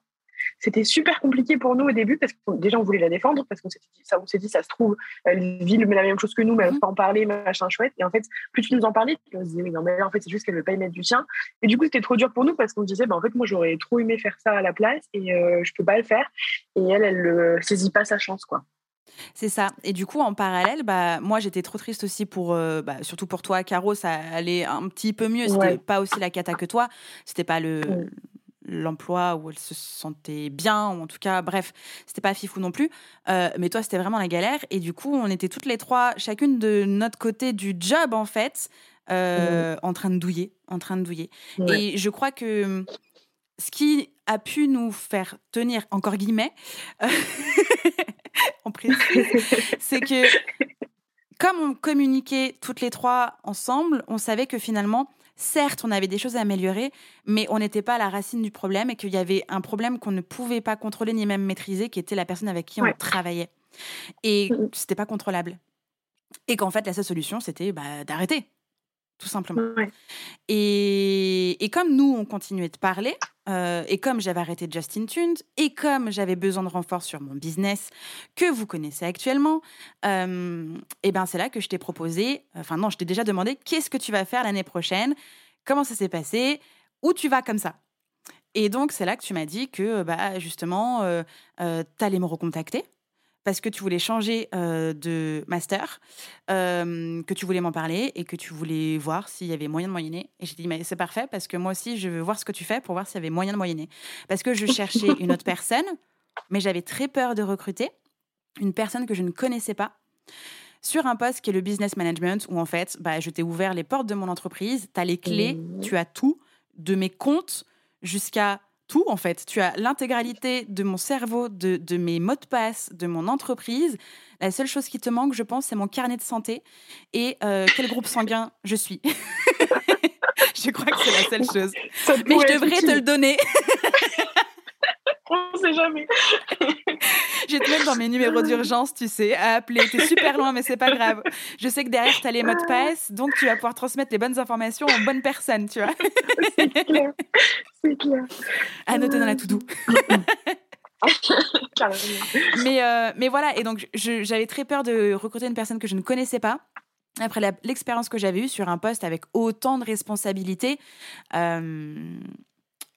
c'était super compliqué pour nous au début parce que déjà on voulait la défendre parce qu'on s'est dit ça, on s'est dit ça se trouve elle vit la même chose que nous mais elle ne mhm. pas en parler machin chouette et en fait plus tu nous en parlais on se disait oui non mais en fait c'est juste qu'elle veut pas y mettre du sien et du coup c'était trop dur pour nous parce qu'on disait bah, en fait moi j'aurais trop aimé faire ça à la place et euh, je peux pas le faire et elle elle ne saisit pas sa chance quoi. C'est ça. Et du coup, en parallèle, bah, moi, j'étais trop triste aussi pour, euh, bah, surtout pour toi, Caro, ça allait un petit peu mieux. C'était pas aussi la cata que toi. C'était pas le, l'emploi où elle se sentait bien, ou en tout cas, bref, c'était pas fifou non plus. Euh, mais toi, c'était vraiment la galère. Et du coup, on était toutes les trois, chacune de notre côté du job, en fait, euh, en train de douiller, en train de douiller. Et je crois que ce qui a pu nous faire tenir, encore guillemets, en c'est que comme on communiquait toutes les trois ensemble, on savait que finalement, certes, on avait des choses à améliorer, mais on n'était pas à la racine du problème et qu'il y avait un problème qu'on ne pouvait pas contrôler ni même maîtriser, qui était la personne avec qui on travaillait. Et c'était pas contrôlable. Et qu'en fait, la seule solution, c'était bah, d'arrêter tout simplement. Et, et, comme nous, on continuait de parler, euh, et comme j'avais arrêté Justin Tunes, et comme j'avais besoin de renfort sur mon business que vous connaissez actuellement, euh, et ben c'est là que je t'ai proposé, enfin non, je t'ai déjà demandé qu'est-ce que tu vas faire l'année prochaine, comment ça s'est passé, où tu vas comme ça? Et donc c'est là que tu m'as dit que bah, justement, euh, euh tu allais me recontacter parce que tu voulais changer euh, de master, euh, que tu voulais m'en parler et que tu voulais voir s'il y avait moyen de moyenner. Et j'ai dit, mais c'est parfait parce que moi aussi, je veux voir ce que tu fais pour voir s'il y avait moyen de moyenner. Parce que je cherchais une autre personne, mais j'avais très peur de recruter une personne que je ne connaissais pas sur un poste qui est le business management, où en fait, bah, je t'ai ouvert les portes de mon entreprise, tu as les clés, mmh. tu as tout, de mes comptes jusqu'à tout en fait. Tu as l'intégralité de mon cerveau, de, de, mes mots de passe, de mon entreprise. La seule chose qui te manque, je pense, c'est mon carnet de santé et euh, quel groupe sanguin je suis. je crois que c'est la seule chose. Mais je devrais te le donner. On sait jamais. je vais te mettre dans mes numéros d'urgence, tu sais, à appeler. T'es super loin, mais c'est pas grave. Je sais que derrière, tu as les mots de passe, donc tu vas pouvoir transmettre les bonnes informations aux bonnes personnes, tu vois. c'est clair. C'est clair. À noter dans la to-do. mais, euh, mais voilà, et donc j'avais très peur de recruter une personne que je ne connaissais pas après l'expérience que j'avais eue sur un poste avec autant de responsabilités, euh,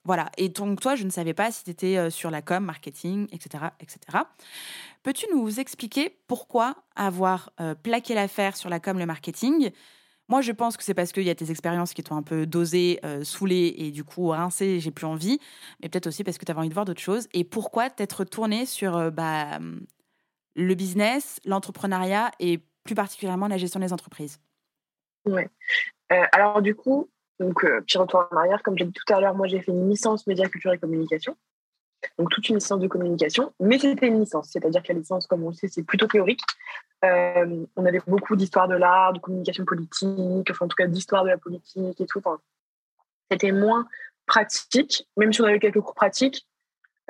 voilà. Et donc, toi, je ne savais pas si tu étais euh, sur la com, marketing, etc. etc. Peux-tu nous expliquer pourquoi avoir euh, plaqué l'affaire sur la com, le marketing? Moi, je pense que c'est parce qu'il y a tes expériences qui t'ont un peu dosé, euh, saoulé et du coup rincé, j'ai plus envie. Mais peut-être aussi parce que tu avais envie de voir d'autres choses. Et pourquoi t'être tourné sur bah, le business, l'entrepreneuriat et plus particulièrement la gestion des entreprises? Ouais. alors, du coup, donc, euh, petit retour en arrière, comme j'ai dit tout à l'heure, moi j'ai fait une licence média, culture et communication. Donc, toute une licence de communication, mais c'était une licence, c'est-à-dire que la licence, comme on le sait, c'est plutôt théorique. Euh, on avait beaucoup d'histoire de l'art, de communication politique, enfin, en tout cas, d'histoire de la politique et tout. c'était moins pratique, même si on avait quelques cours pratiques.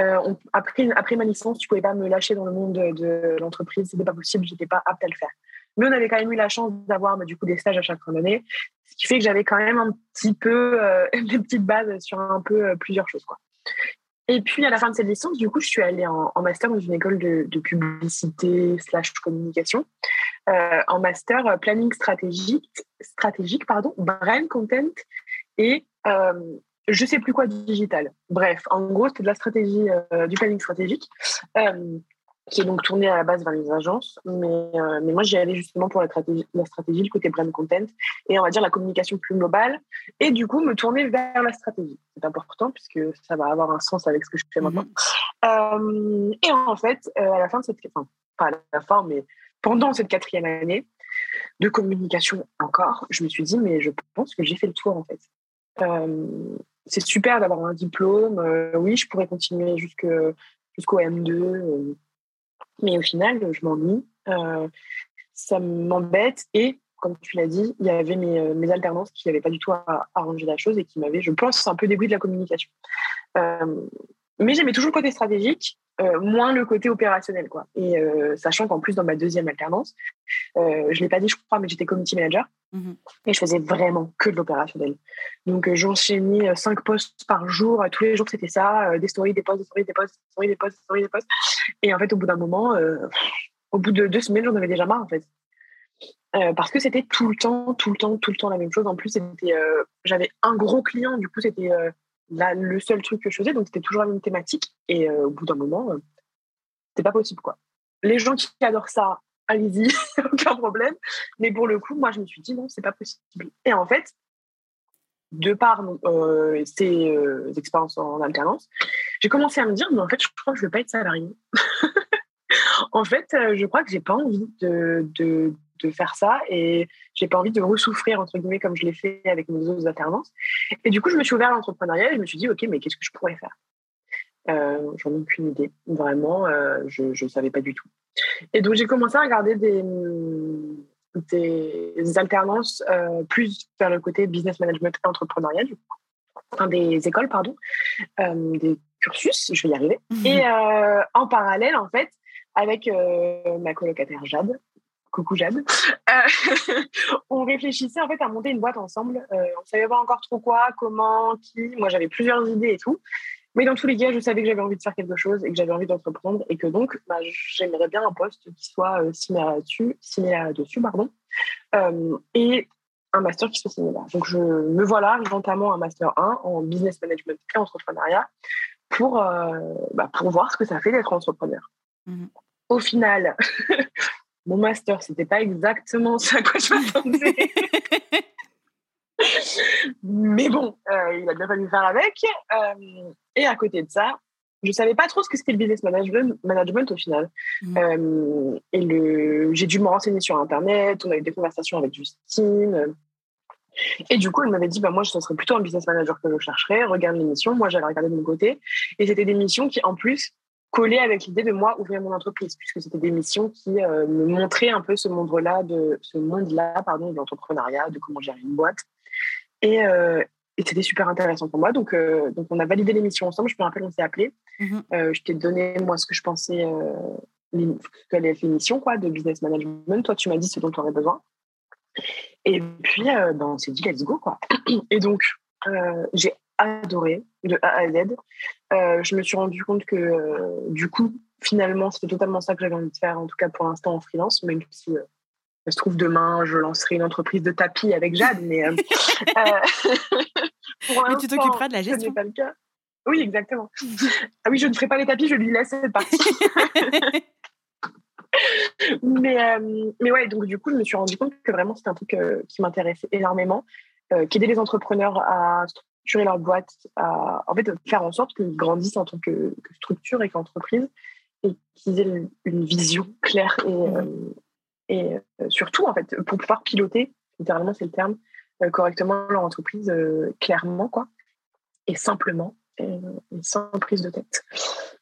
Euh, après, ma licence, tu pouvais pas me lâcher dans le monde de, de l'entreprise, c'était pas possible, j'étais pas apte à le faire. Mais on avait quand même eu la chance d'avoir bah, du coup des stages à chaque fin d'année, ce qui fait que j'avais quand même un petit peu euh, des petites bases sur un peu euh, plusieurs choses. Quoi. Et puis à la fin de cette licence, du coup, je suis allée en, master dans une école de, publicité slash communication, euh, en master planning stratégique, stratégique pardon, brand content et je sais plus quoi digital. Bref, en gros, c'était de la stratégie, du planning stratégique qui est donc tourné à la base vers les agences. Mais, euh, mais moi, j'y allais justement pour la stratégie, la stratégie, le côté brand content et on va dire la communication plus globale. Et du coup, me tourner vers la stratégie. C'est important puisque ça va avoir un sens avec ce que je fais maintenant. Mhm. Euh, et en fait, euh, à la fin de cette, enfin, pas à la fin, mais pendant cette quatrième année de communication encore, je me suis dit, mais je pense que j'ai fait le tour en fait. c'est super d'avoir un diplôme. oui, je pourrais continuer jusqu'au M2 mais au final, je m'ennuie. Euh, ça m'embête et, comme tu l'as dit, il y avait mes, euh, mes alternances qui n'avaient pas du tout arrangé la chose et qui m'avaient, je pense, un peu dégoûté de la communication. Euh, mais j'aimais toujours le côté stratégique, moins le côté opérationnel. Quoi. Et sachant qu'en plus, dans ma deuxième alternance, je ne l'ai pas dit, je crois, mais j'étais community manager. Mhm. Et je faisais vraiment que de l'opérationnel. Donc, j'enchaînais cinq posts par jour. Tous les jours, c'était ça. des stories, des posts, des stories, des posts, des stories, des posts, des stories, des posts. Et en fait, au bout d'un moment, euh, au bout de deux semaines, j'en avais déjà marre, en fait. Euh, parce que c'était tout le temps, tout le temps, tout le temps la même chose. En plus, euh, j'avais un gros client, du coup, c'était le seul truc que je faisais, donc c'était toujours la même thématique. Et au bout d'un moment, c'était pas possible, quoi. Les gens qui adorent ça, allez-y, aucun problème. Mais pour le coup, moi, je me suis dit non, c'est pas possible. Et en fait, de par ces expériences en alternance, j'ai commencé à me dire, mais en fait, je crois que je ne veux pas être salariée. en fait, euh, je crois que j'ai pas envie de, de, de, faire ça et j'ai pas envie de ressouffrir, entre guillemets, comme je l'ai fait avec mes autres alternances. Et du coup, je me suis ouvert à l'entrepreneuriat et je me suis dit, OK, mais qu'est-ce que je pourrais faire? Euh, J'en ai aucune idée. Vraiment, je ne savais pas du tout. Et donc, j'ai commencé à regarder des, des alternances plus vers le côté business management et entrepreneuriat, du Enfin, des écoles, pardon, des cursus, je vais y arriver. Et en parallèle, en fait, avec ma colocataire Jade, coucou Jade, on réfléchissait en fait à monter une boîte ensemble. on ne savait pas encore trop quoi, comment, qui. Moi, j'avais plusieurs idées et tout. Mais dans tous les cas, je savais que j'avais envie de faire quelque chose et que j'avais envie d'entreprendre et que donc, bah, j'aimerais bien un poste qui soit euh, similaire là-dessus, similaire dessus pardon, euh, et un master qui soit similaire. Donc, je me voilà notamment un master 1 en business management et entrepreneuriat pour, euh, bah, pour voir ce que ça fait d'être entrepreneur. Mmh Au final, mon master, c'était pas exactement ça à quoi je m'attendais. Mais bon, euh, il a bien fallu faire avec. Euh, et à côté de ça, je savais pas trop ce que c'était le business management, management au final. Mmh. Euh, et le, j'ai dû me renseigner sur Internet, on a eu des conversations avec Justine. Et du coup, elle m'avait dit, bah, moi, je serais plutôt un business manager que je chercherais. Regarde l'émission. Moi, j'avais regardé de mon côté. Et c'était des missions qui, en plus, collaient avec l'idée de moi ouvrir mon entreprise, puisque c'était des missions qui me montraient un peu ce monde-là de, ce monde-là, pardon, de l'entrepreneuriat, de comment gérer une boîte. Euh, et, c'était super intéressant pour moi. Donc, euh, donc on a validé l'émission ensemble. Je me rappelle, on s'est appelé. Mhm. Euh, je t'ai donné, moi, ce que je pensais qu'elle allait être l'émission quoi, de business management. Toi, tu m'as dit ce dont tu aurais besoin. Et puis, ben, on s'est dit, let's go. Quoi. Et donc, j'ai adoré de A à Z. je me suis rendu compte que, du coup, finalement, c'était totalement ça que j'avais envie de faire, en tout cas pour l'instant en freelance, même si se trouve, demain, je lancerai une entreprise de tapis avec Jade, mais. Euh, euh, mais tu t'occuperas de la gestion. pas le cas. Oui, exactement. ah oui, je ne ferai pas les tapis, je lui laisse cette partie. mais, euh, mais ouais, donc du coup, je me suis rendu compte que vraiment, c'était un truc qui m'intéressait énormément, qu'aider les entrepreneurs à structurer leur boîte, à en fait, faire en sorte qu'ils grandissent en tant que, structure et qu'entreprise et qu'ils aient une vision claire et, mmh. et euh, surtout, en fait, pour pouvoir piloter, littéralement, c'est le terme, euh, correctement leur entreprise euh, clairement, quoi, et simplement, et, sans prise de tête.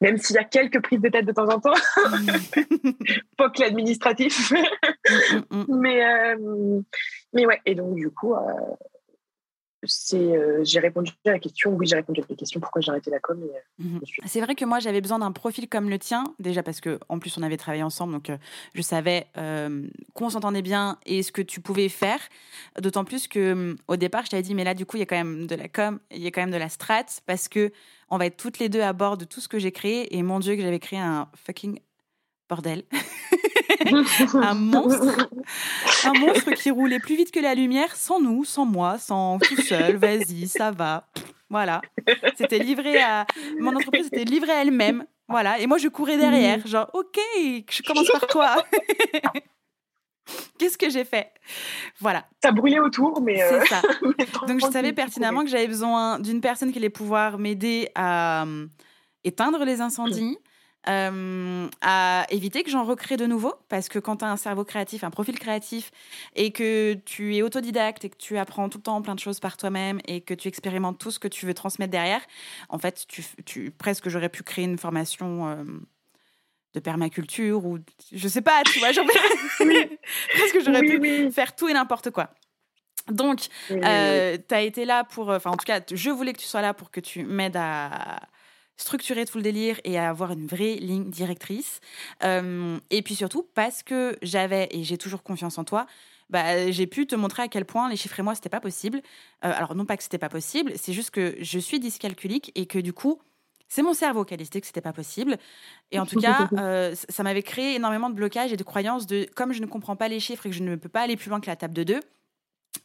Même s'il y a quelques prises de tête de temps en temps, pas que l'administratif. Mm, mm, mm. mais, mais ouais, et donc, du coup, c'est euh, j'ai répondu à la question oui j'ai répondu à la question pourquoi j'ai arrêté la com euh, mhm. c'est vrai que moi j'avais besoin d'un profil comme le tien déjà parce que en plus on avait travaillé ensemble donc euh, je savais qu'on s'entendait bien et ce que tu pouvais faire d'autant plus que au départ je t'avais dit mais là du coup il y a quand même de la com il y a quand même de la strat parce que on va être toutes les deux à bord de tout ce que j'ai créé et mon dieu que j'avais créé un fucking bordel un monstre, un monstre qui roulait plus vite que la lumière, sans nous, sans moi, sans tout seul. Vas-y, ça va. Voilà. C'était livré à mon entreprise, c'était livré à elle-même. Voilà. Et moi, je courais derrière, genre, ok, je commence par quoi Qu'est-ce que j'ai fait? Voilà. Ça brûlait autour, mais. C'est euh, ça. Donc, je savais pertinemment que j'avais besoin d'une personne qui allait pouvoir m'aider à euh, éteindre les incendies, euh, à éviter que j'en recrée de nouveau, parce que quand tu as un cerveau créatif, un profil créatif, et que tu es autodidacte et que tu apprends tout le temps plein de choses par toi-même et que tu expérimentes tout ce que tu veux transmettre derrière, en fait, tu, tu presque j'aurais pu créer une formation. Euh, de permaculture ou je sais pas, tu vois, genre, presque j'aurais pu faire tout et n'importe quoi. Donc, euh, tu as été là pour, enfin en tout cas, je voulais que tu sois là pour que tu m'aides à, structurer tout le délire et à avoir une vraie ligne directrice. Euh, et puis surtout parce que j'avais, et j'ai toujours confiance en toi, bah, j'ai pu te montrer à quel point les chiffres et moi, c'était pas possible. Euh, alors, non pas que c'était pas possible, c'est juste que je suis dyscalculique et que du coup, c'est mon cerveau qui a décidé que c'était pas possible. Et en tout cas, euh, ça m'avait créé énormément de blocages et de croyances de comme je ne comprends pas les chiffres et que je ne peux pas aller plus loin que la table de deux,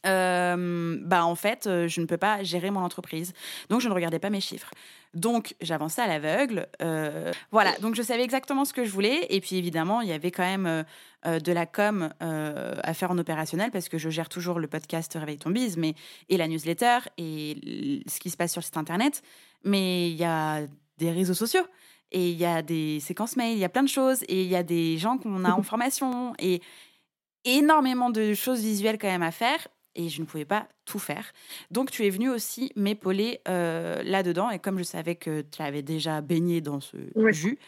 euh, bah en fait, euh, je ne peux pas gérer mon entreprise. Donc, je ne regardais pas mes chiffres. Donc, j'avançais à l'aveugle. Euh, voilà, donc je savais exactement ce que je voulais. Et puis, évidemment, il y avait quand même de la com à faire en opérationnel parce que je gère toujours le podcast Réveille ton bise, mais, et la newsletter et ce qui se passe sur le site internet. Mais il y a des réseaux sociaux et il y a des séquences mail, il y a plein de choses et il y a des gens qu'on a en formation et énormément de choses visuelles quand même à faire et je ne pouvais pas tout faire. Donc tu es venu aussi m'épauler euh, là-dedans et comme je savais que tu avais déjà baigné dans ce jus,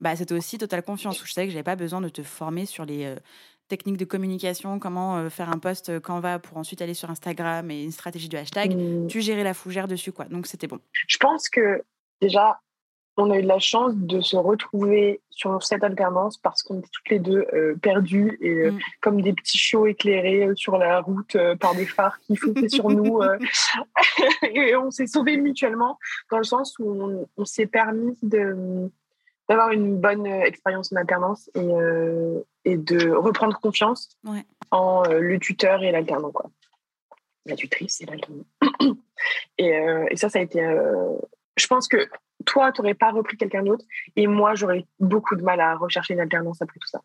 bah, c'était aussi totale confiance où je savais que j'avais pas besoin de te former sur les euh, techniques de communication, comment faire un post quand va pour ensuite aller sur Instagram et une stratégie du hashtag. Mmh. Tu gérais la fougère dessus, quoi. Donc c'était bon. Je pense que déjà, on a eu de la chance de se retrouver sur cette alternance parce qu'on était toutes les deux euh, perdues et euh, mm. comme des petits chiots éclairés euh, sur la route par des phares qui flottaient sur nous. et on s'est sauvés mutuellement dans le sens où on, s'est permis de d'avoir une bonne expérience en alternance et, et de reprendre confiance en le tuteur et l'alternant. quoi. La tutrice et l'alternant. et, et, ça, ça a été... je pense que toi, tu n'aurais pas repris quelqu'un d'autre. Et moi, j'aurais beaucoup de mal à rechercher une alternance après tout ça.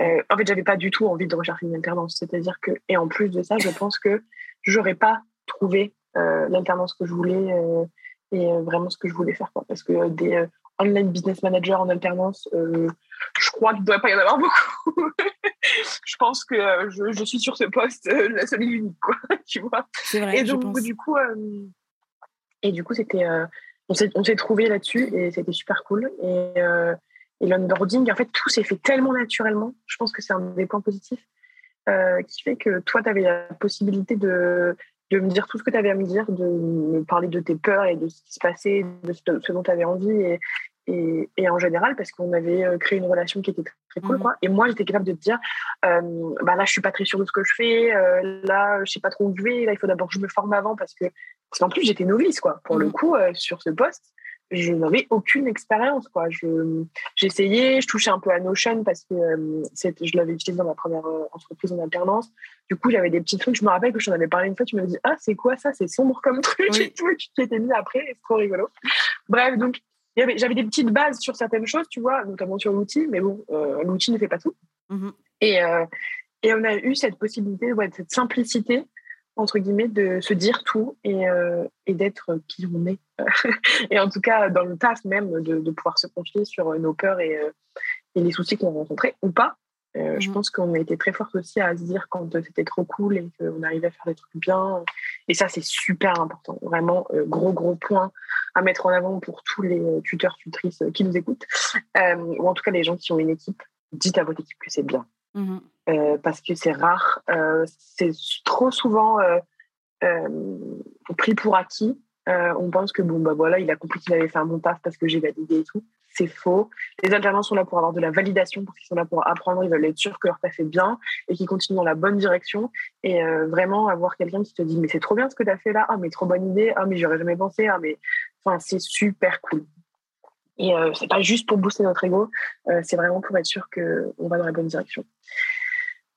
Euh, en fait, j'avais pas du tout envie de rechercher une alternance. C'est-à-dire que, et en plus de ça, je pense que j'aurais pas trouvé euh, l'alternance que je voulais euh, et vraiment ce que je voulais faire. Quoi. Parce que des online business managers en alternance, je crois qu'il ne doit pas y en avoir beaucoup. je pense que je, suis sur ce poste la seule et unique, quoi, tu vois. Vrai, et donc, du coup, et du coup, c'était on s'est trouvé là-dessus et c'était super cool. Et, euh, et l'onboarding, en fait, tout s'est fait tellement naturellement. Je pense que c'est un des points positifs euh, qui fait que toi, tu avais la possibilité de, de me dire tout ce que tu avais à me dire, de me parler de tes peurs et de ce qui se passait, de ce, dont tu avais envie. Et, et, et, en général, parce qu'on avait euh, créé une relation qui était très, cool. Mmh. Quoi. Et moi, j'étais capable de te dire euh, bah là, je suis pas très sûre de ce que je fais. Euh, là, je sais pas trop où je vais. Là, il faut d'abord que je me forme avant parce que parce qu'en plus, j'étais novice. quoi. Pour le mmh. coup, euh, sur ce poste, je n'avais aucune expérience. quoi. J'essayais, je, touchais un peu à Notion parce que je l'avais utilisé dans ma première entreprise en alternance. Du coup, j'avais des petits trucs. Je me rappelle que je t'en avais parlé une fois. Tu m'as dit Ah, c'est quoi ça? C'est sombre comme truc et tout. tu t'étais mis après. C'est trop rigolo. Bref, donc j'avais des petites bases sur certaines choses, tu vois, notamment sur l'outil, mais bon, euh, l'outil ne fait pas tout. Mm-hmm. Et, euh, et, on a eu cette possibilité, ouais, cette simplicité, entre guillemets, de se dire tout et, euh, et d'être qui on est. et en tout cas, dans le taf même, de, de pouvoir se confier sur nos peurs et, et les soucis qu'on rencontrait ou pas. Je mm-hmm. pense qu'on a été très forte aussi à se dire quand c'était trop cool et qu'on arrivait à faire des trucs bien. Et ça, c'est super important. Vraiment, gros, gros point à mettre en avant pour tous les euh, tuteurs, tutrices euh, qui nous écoutent, euh, ou en tout cas les gens qui ont une équipe, dites à votre équipe que c'est bien. Mhm. parce que c'est rare, c'est trop souvent pris pour acquis. on pense que bon, bah voilà, il a compris qu'il avait fait un bon taf parce que j'ai validé et tout. C'est faux. Les alternants sont là pour avoir de la validation, parce qu'ils sont là pour apprendre, ils veulent être sûrs que leur taf est bien et qu'ils continuent dans la bonne direction. Et vraiment avoir quelqu'un qui te dit, mais c'est trop bien ce que tu as fait là, ah, mais trop bonne idée, ah, mais j'aurais jamais pensé, ah, mais Enfin, c'est super cool. Et euh, c'est pas juste pour booster notre ego, euh, c'est vraiment pour être sûr qu'on va dans la bonne direction.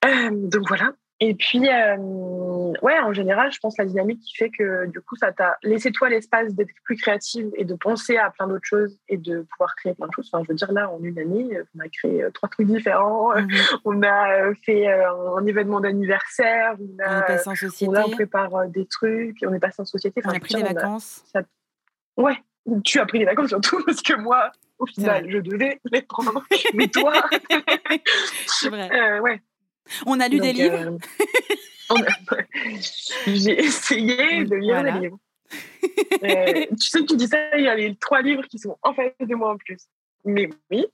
Euh, donc voilà. Et puis, ouais, en général, je pense la dynamique qui fait que du coup, ça t'a laissé toi l'espace d'être plus créative et de penser à plein d'autres choses et de pouvoir créer plein de choses. Enfin, je veux dire, là, en une année, on a créé trois trucs différents. Mhm. On a fait un événement d'anniversaire. On, a, on est passé en société. On, prépare des trucs. On est passé en société. on a pris des vacances. Ouais, tu as pris les vacances surtout parce que moi, au final, je devais les prendre. Mais toi, c'est vrai. Euh, ouais. On a lu des livres. Euh, j'ai essayé de lire des livres. Euh, tu sais que tu dis ça, il y a les trois livres qui sont en fait de moi en plus mais oui.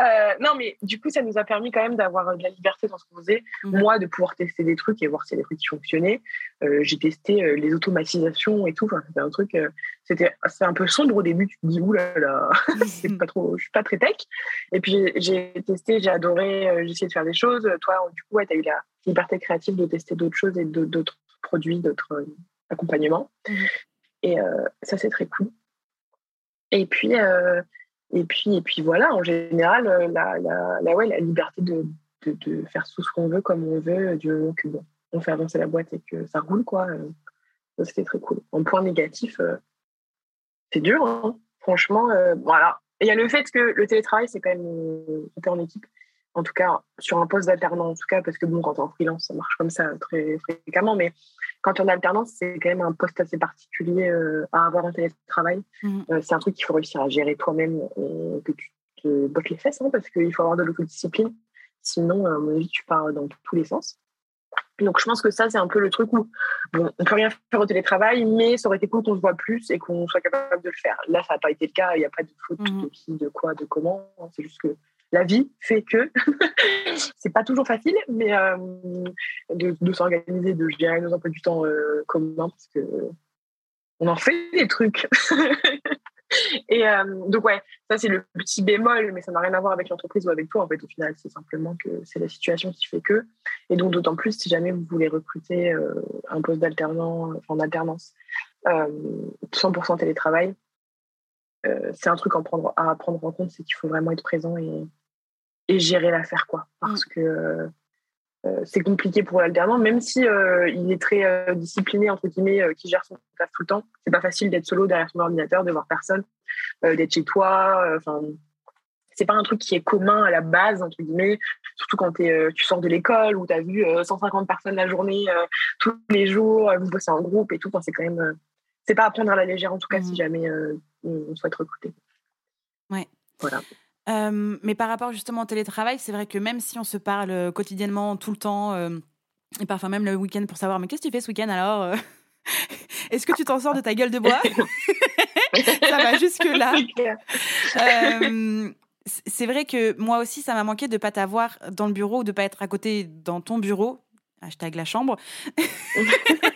Euh, non, mais du coup, ça nous a permis quand même d'avoir euh, de la liberté dans ce qu'on faisait. Mhm. Moi, de pouvoir tester des trucs et voir si des trucs qui fonctionnaient. Euh, j'ai testé les automatisations et tout. Enfin, c'était un truc. c'était un peu sombre au début. Tu te dis oulala, là là, c'est pas trop. Je suis pas très tech. Et puis j'ai testé, j'ai adoré. j'ai essayé de faire des choses. Toi, du coup, ouais, tu as eu la liberté créative de tester d'autres choses et d'autres produits, d'autres accompagnements. Mhm. Et ça, c'est très cool. Et puis, et puis, et puis voilà, en général, euh, la, la, ouais, la liberté de, de, faire tout ce qu'on veut comme on veut, du moment que on fait avancer la boîte et que ça roule, quoi. Euh, c'était très cool. En point négatif, euh, c'est dur, hein. franchement. voilà. Il y a le fait que le télétravail, c'est quand même était en équipe. En tout cas, sur un poste d'alternant, en tout cas, parce que bon, quand tu es en freelance, ça marche comme ça très fréquemment. Mais quand tu es en alternance, c'est quand même un poste assez particulier euh, à avoir en télétravail. Mmh. Euh, c'est un truc qu'il faut réussir à gérer toi-même et que tu te bottes les fesses, hein, parce qu'il faut avoir de l'autodiscipline. Sinon, à mon avis, tu pars dans tous les sens. Donc, je pense que ça, c'est un peu le truc où bon, on peut rien faire au télétravail, mais ça aurait été cool qu'on se voit plus et qu'on soit capable de le faire. Là, ça n'a pas été le cas. Il n'y a pas de faute mmh. de qui, de quoi, de comment. C'est juste que la vie fait que c'est pas toujours facile, mais de, de s'organiser, de gérer nos emplois du temps communs parce que on en fait des trucs. Et euh, donc, ouais, ça, c'est le petit bémol, mais ça n'a rien à voir avec l'entreprise ou avec toi, en fait, au final. C'est simplement que c'est la situation qui fait que. Et donc, d'autant plus si jamais vous voulez recruter euh, un poste d'alternant, en alternance, 100% euh, télétravail, c'est un truc à prendre, à prendre en compte, c'est qu'il faut vraiment être présent et, et gérer l'affaire, quoi. Parce mm. que euh, c'est compliqué pour l'alternant, même si euh, il est très euh, discipliné entre guillemets, qui gère son taf tout le temps. C'est pas facile d'être solo derrière son ordinateur, de voir personne, d'être chez toi. Enfin, c'est pas un truc qui est commun à la base entre guillemets, surtout quand tu sors de l'école où tu as vu 150 personnes la journée, tous les jours, vous bossez en groupe et tout. c'est quand même, c'est pas à prendre à la légère en tout cas si mmh. jamais on souhaite recruter. Ouais. Voilà mais par rapport justement au télétravail, c'est vrai que même si on se parle quotidiennement, tout le temps, et parfois même le week-end pour savoir, mais qu'est-ce que tu fais ce week-end alors Est-ce que tu t'en sors de ta gueule de bois? Ça va jusque-là. c'est vrai que moi aussi, ça m'a manqué de ne pas t'avoir dans le bureau ou de ne pas être à côté dans ton bureau. Hashtag la chambre.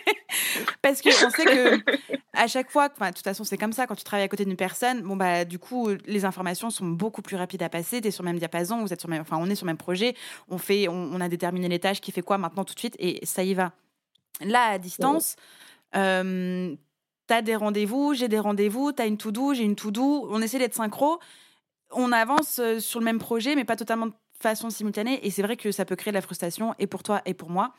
Parce que on sait que à chaque fois, de toute façon, c'est comme ça quand tu travailles à côté d'une personne. Bon bah du coup, les informations sont beaucoup plus rapides à passer. Tu es sur le même diapason, vous êtes sur même, enfin, on est sur le même projet. On fait, on, a déterminé les tâches, qui fait quoi maintenant tout de suite, et ça y va. Là, à distance. Euh, tu as des rendez-vous, j'ai des rendez-vous, tu as une to-do, j'ai une to-do, on essaie d'être synchro, on avance euh, sur le même projet, mais pas totalement façon simultanée. Et c'est vrai que ça peut créer de la frustration, et pour toi et pour moi.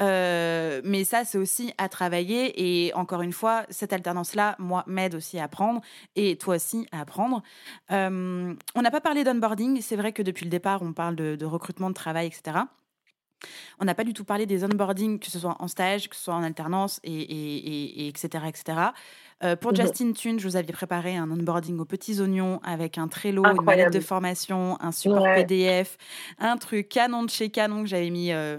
Euh, mais ça, c'est aussi à travailler. Et encore une fois, cette alternance-là, moi, m'aide aussi à apprendre, et toi aussi à apprendre. Euh, on n'a pas parlé d'onboarding. C'est vrai que depuis le départ, on parle de, recrutement de travail, etc. On n'a pas du tout parlé des onboarding, que ce soit en stage, que ce soit en alternance, et, et, et etc., etc. Euh, pour mhm. Justin Thune, je vous avais préparé un onboarding aux petits oignons avec un Trello, une mallette de formation, un support PDF, un truc canon de chez Canon que j'avais mis euh,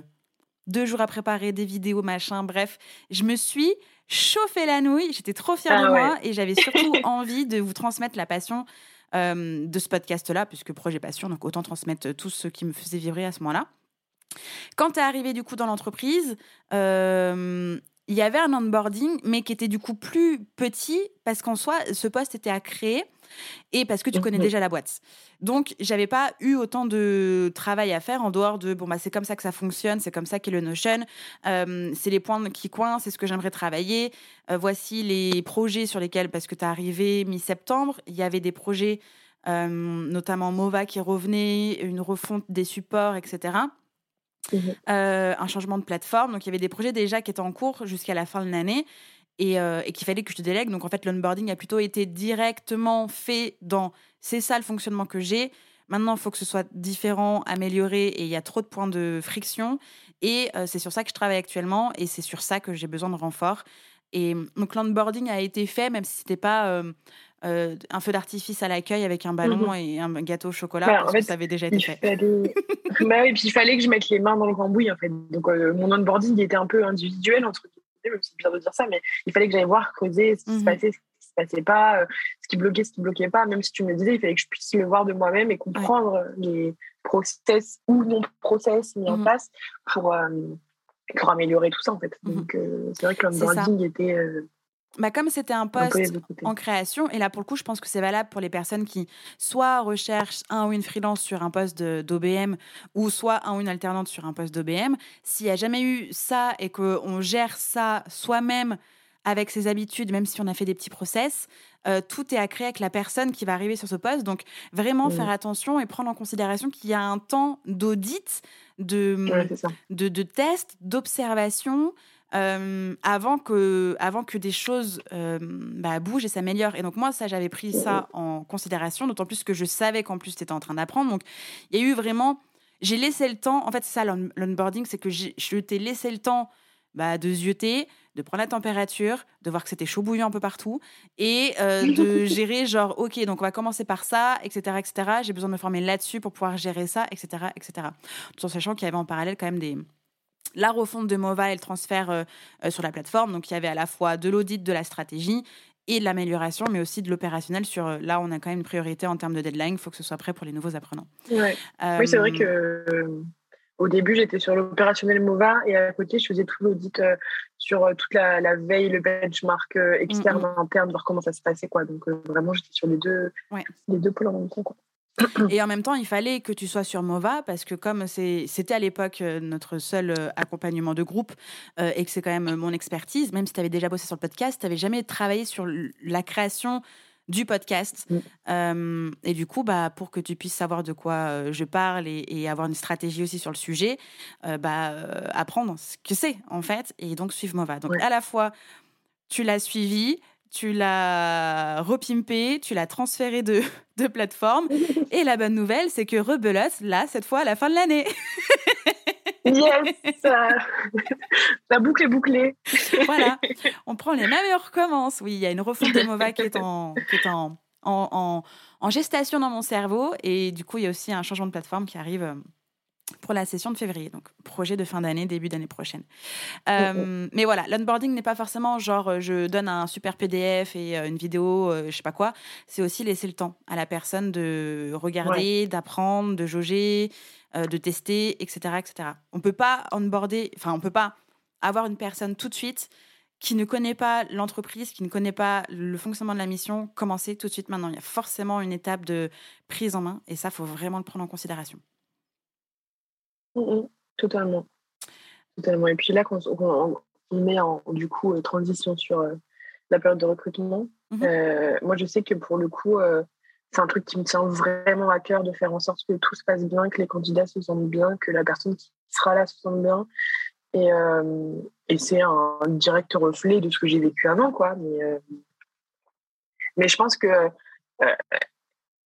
deux jours à préparer, des vidéos, machin. Bref, je me suis chauffé la nouille. J'étais trop fière ah de moi et j'avais surtout envie de vous transmettre la passion euh, de ce podcast-là, puisque projet passion, donc autant transmettre tout ce qui me faisait vibrer à ce moment-là. Quand tu es arrivé du coup dans l'entreprise, il y avait un onboarding, mais qui était du coup plus petit parce qu'en soi, ce poste était à créer et parce que tu connais déjà la boîte. Donc, j'avais pas eu autant de travail à faire en dehors de bon, bah, c'est comme ça que ça fonctionne, c'est comme ça qu'est le Notion, euh, c'est les points qui coincent, c'est ce que j'aimerais travailler. Euh, voici les projets sur lesquels, parce que tu es arrivé mi-septembre, il y avait des projets, euh, notamment Mova qui revenait, une refonte des supports, etc. Mmh euh, un changement de plateforme. Donc, il y avait des projets déjà qui étaient en cours jusqu'à la fin de l'année et, euh, et qu'il fallait que je te délègue. Donc, en fait, l'onboarding a plutôt été directement fait dans c'est ça le fonctionnement que j'ai. Maintenant, il faut que ce soit différent, amélioré et il y a trop de points de friction. Et euh, c'est sur ça que je travaille actuellement et c'est sur ça que j'ai besoin de renfort. Et donc, l'onboarding a été fait, même si c'était pas euh, un feu d'artifice à l'accueil avec un ballon mhm. et un gâteau au chocolat bah, parce que ça avait déjà été fait. bah oui, puis il fallait que je mette les mains dans le cambouis en fait. Donc euh, mon onboarding était un peu individuel entre guillemets, c'est bizarre de dire ça, mais il fallait que j'aille voir, creuser ce qui se mhm. passait, ce qui se passait pas, euh, ce qui bloquait, ce qui bloquait pas. Même si tu me disais, il fallait que je puisse le voir de moi-même et comprendre les process ou non process mis en mhm. place pour pour améliorer tout ça en fait. Donc c'est vrai que l'onboarding était bah comme c'était un poste en création, et là pour le coup, je pense que c'est valable pour les personnes qui soit recherchent un ou une freelance sur un poste d'OBM, ou soit un ou une alternante sur un poste d'OBM, s'il n'y a jamais eu ça et qu'on gère ça soi-même avec ses habitudes, même si on a fait des petits process, euh, tout est à créer avec la personne qui va arriver sur ce poste. Donc vraiment faire attention et prendre en considération qu'il y a un temps d'audit, de, de, de test, d'observation, euh, avant, que, avant que des choses euh, bah, bougent et s'améliorent. Et donc moi, ça, j'avais pris ça en considération, d'autant plus que je savais qu'en plus, tu étais en train d'apprendre. Donc il y a eu vraiment... J'ai laissé le temps, en fait, c'est ça l'onboarding, c'est que je t'ai laissé le temps bah, de zioter, de prendre la température, de voir que c'était chaud bouillant un peu partout et euh, de gérer genre ok donc on va commencer par ça etc etc j'ai besoin de me former là-dessus pour pouvoir gérer ça etc etc tout en sachant qu'il y avait en parallèle quand même des la refonte de Mova et le transfert euh, euh, sur la plateforme. Donc, il y avait à la fois de l'audit de la stratégie et de l'amélioration, mais aussi de l'opérationnel sur euh, là, on a quand même une priorité en termes de deadline, il faut que ce soit prêt pour les nouveaux apprenants. Ouais. oui, c'est vrai que au début, j'étais sur l'opérationnel MOVA et à côté, je faisais tout l'audit sur toute la, veille, le benchmark externe, mm, mm. interne, voir comment ça se passait. Quoi. Donc vraiment, j'étais sur les deux, les deux pôles en même temps. Quoi. Et en même temps, il fallait que tu sois sur Mova parce que comme c'était à l'époque euh, notre seul euh, accompagnement de groupe euh, et que c'est quand même mon expertise, même si tu avais déjà bossé sur le podcast, tu n'avais jamais travaillé sur la création du podcast. Mm. et du coup, bah, pour que tu puisses savoir de quoi je parle et, avoir une stratégie aussi sur le sujet, bah, apprendre ce que c'est en fait et donc suivre Mova. Donc à la fois, tu l'as suivi, tu l'as repimpé, tu l'as transféré de, de plateforme. Et la bonne nouvelle, c'est que rebelote, là, cette fois, à la fin de l'année. yes La boucle est bouclée. voilà, on prend les mêmes et on recommence. Oui, il y a une refonte de Mova qui est, en, qui est en, en, en, gestation dans mon cerveau. Et du coup, il y a aussi un changement de plateforme qui arrive euh, pour la session de février. Donc, projet de fin d'année, début d'année prochaine. Euh, mais voilà, l'onboarding n'est pas forcément genre euh, je donne un super PDF et euh, une vidéo, je sais pas quoi. C'est aussi laisser le temps à la personne de regarder, d'apprendre, de jauger, de tester, etc., etc. On peut pas onboarder, enfin, on peut pas avoir une personne tout de suite qui ne connaît pas l'entreprise, qui ne connaît pas le fonctionnement de la mission, commencer tout de suite maintenant. Il y a forcément une étape de prise en main et ça, faut vraiment le prendre en considération. Mmh, mmh. totalement. Totalement. Et puis là, quand on, met en du coup euh, transition sur euh, la période de recrutement, mmh euh, moi je sais que pour le coup, c'est un truc qui me tient vraiment à cœur de faire en sorte que tout se passe bien, que les candidats se sentent bien, que la personne qui sera là se sente bien. Et, et c'est un direct reflet de ce que j'ai vécu avant, quoi. Mais, mais je pense que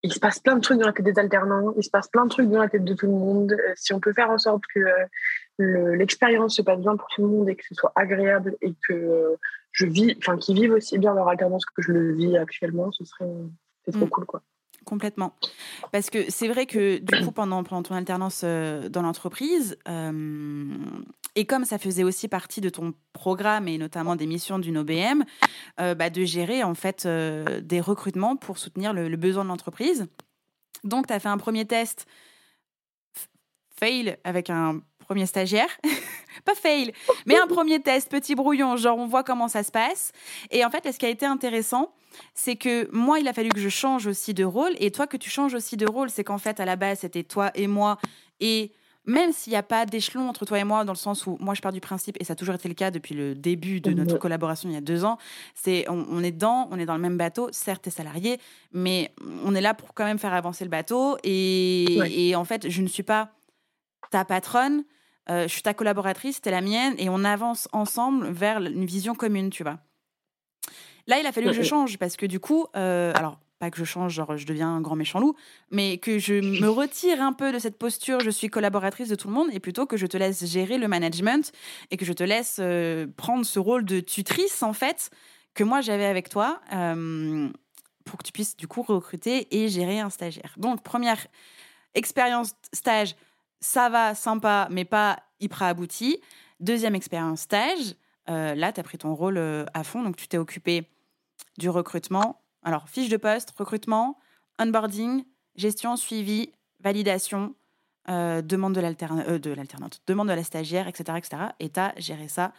il se passe plein de trucs dans la tête des alternants, il se passe plein de trucs dans la tête de tout le monde. Euh, si on peut faire en sorte que euh, l'expérience se passe bien pour tout le monde et que ce soit agréable et que euh, je vis, enfin qu'ils vivent aussi bien leur alternance que je le vis actuellement, ce serait trop mm. cool quoi. Complètement. Parce que c'est vrai que du coup, pendant, pendant ton alternance dans l'entreprise, et comme ça faisait aussi partie de ton programme et notamment des missions d'une OBM, euh, bah, de gérer en fait euh, des recrutements pour soutenir le, besoin de l'entreprise. Donc, tu as fait un premier test fail avec un premier stagiaire. Pas fail, mais un premier test, petit brouillon, genre on voit comment ça se passe. Et en fait, ce qui a été intéressant, c'est que moi, il a fallu que je change aussi de rôle et toi que tu changes aussi de rôle. C'est qu'en fait, à la base, c'était toi et moi et même s'il n'y a pas d'échelon entre toi et moi, dans le sens où moi je pars du principe, et ça a toujours été le cas depuis le début de notre collaboration il y a deux ans, c'est on, est dans, on est dans le même bateau, certes t'es salarié, mais on est là pour quand même faire avancer le bateau. Et, en fait, je ne suis pas ta patronne, euh, je suis ta collaboratrice, t'es la mienne, et on avance ensemble vers une vision commune, tu vois. Là, il a fallu que je change parce que du coup, euh, alors que je change, genre je deviens un grand méchant loup, mais que je me retire un peu de cette posture, je suis collaboratrice de tout le monde, et plutôt que je te laisse gérer le management et que je te laisse euh, prendre ce rôle de tutrice, en fait, que moi j'avais avec toi, euh, pour que tu puisses du coup recruter et gérer un stagiaire. Donc, première expérience stage, ça va, sympa, mais pas hyper abouti. Deuxième expérience stage, euh, là, tu as pris ton rôle à fond, donc tu t'es occupé du recrutement, alors, fiche de poste, recrutement, onboarding, gestion, suivi, validation, euh, demande euh, de l'alternante, demande de la stagiaire, etc. etc. Et tu as géré ça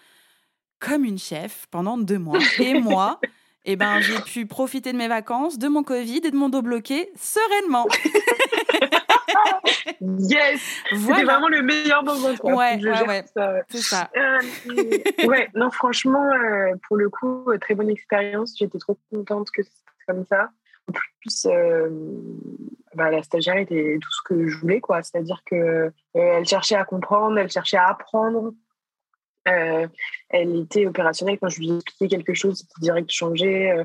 comme une chef pendant deux mois. Et moi, eh ben, j'ai pu profiter de mes vacances, de mon Covid et de mon dos bloqué sereinement. yes C'était vraiment le meilleur moment. Quoi. Ouais, ouais, c'est ça. Euh, ouais, non, franchement, pour le coup, très bonne expérience. J'étais trop contente que comme ça. En plus, euh, bah, la stagiaire était tout ce que je voulais, quoi. C'est-à-dire que euh, elle cherchait à comprendre, elle cherchait à apprendre. Euh, elle était opérationnelle quand je lui expliquais quelque chose, c'était direct changé.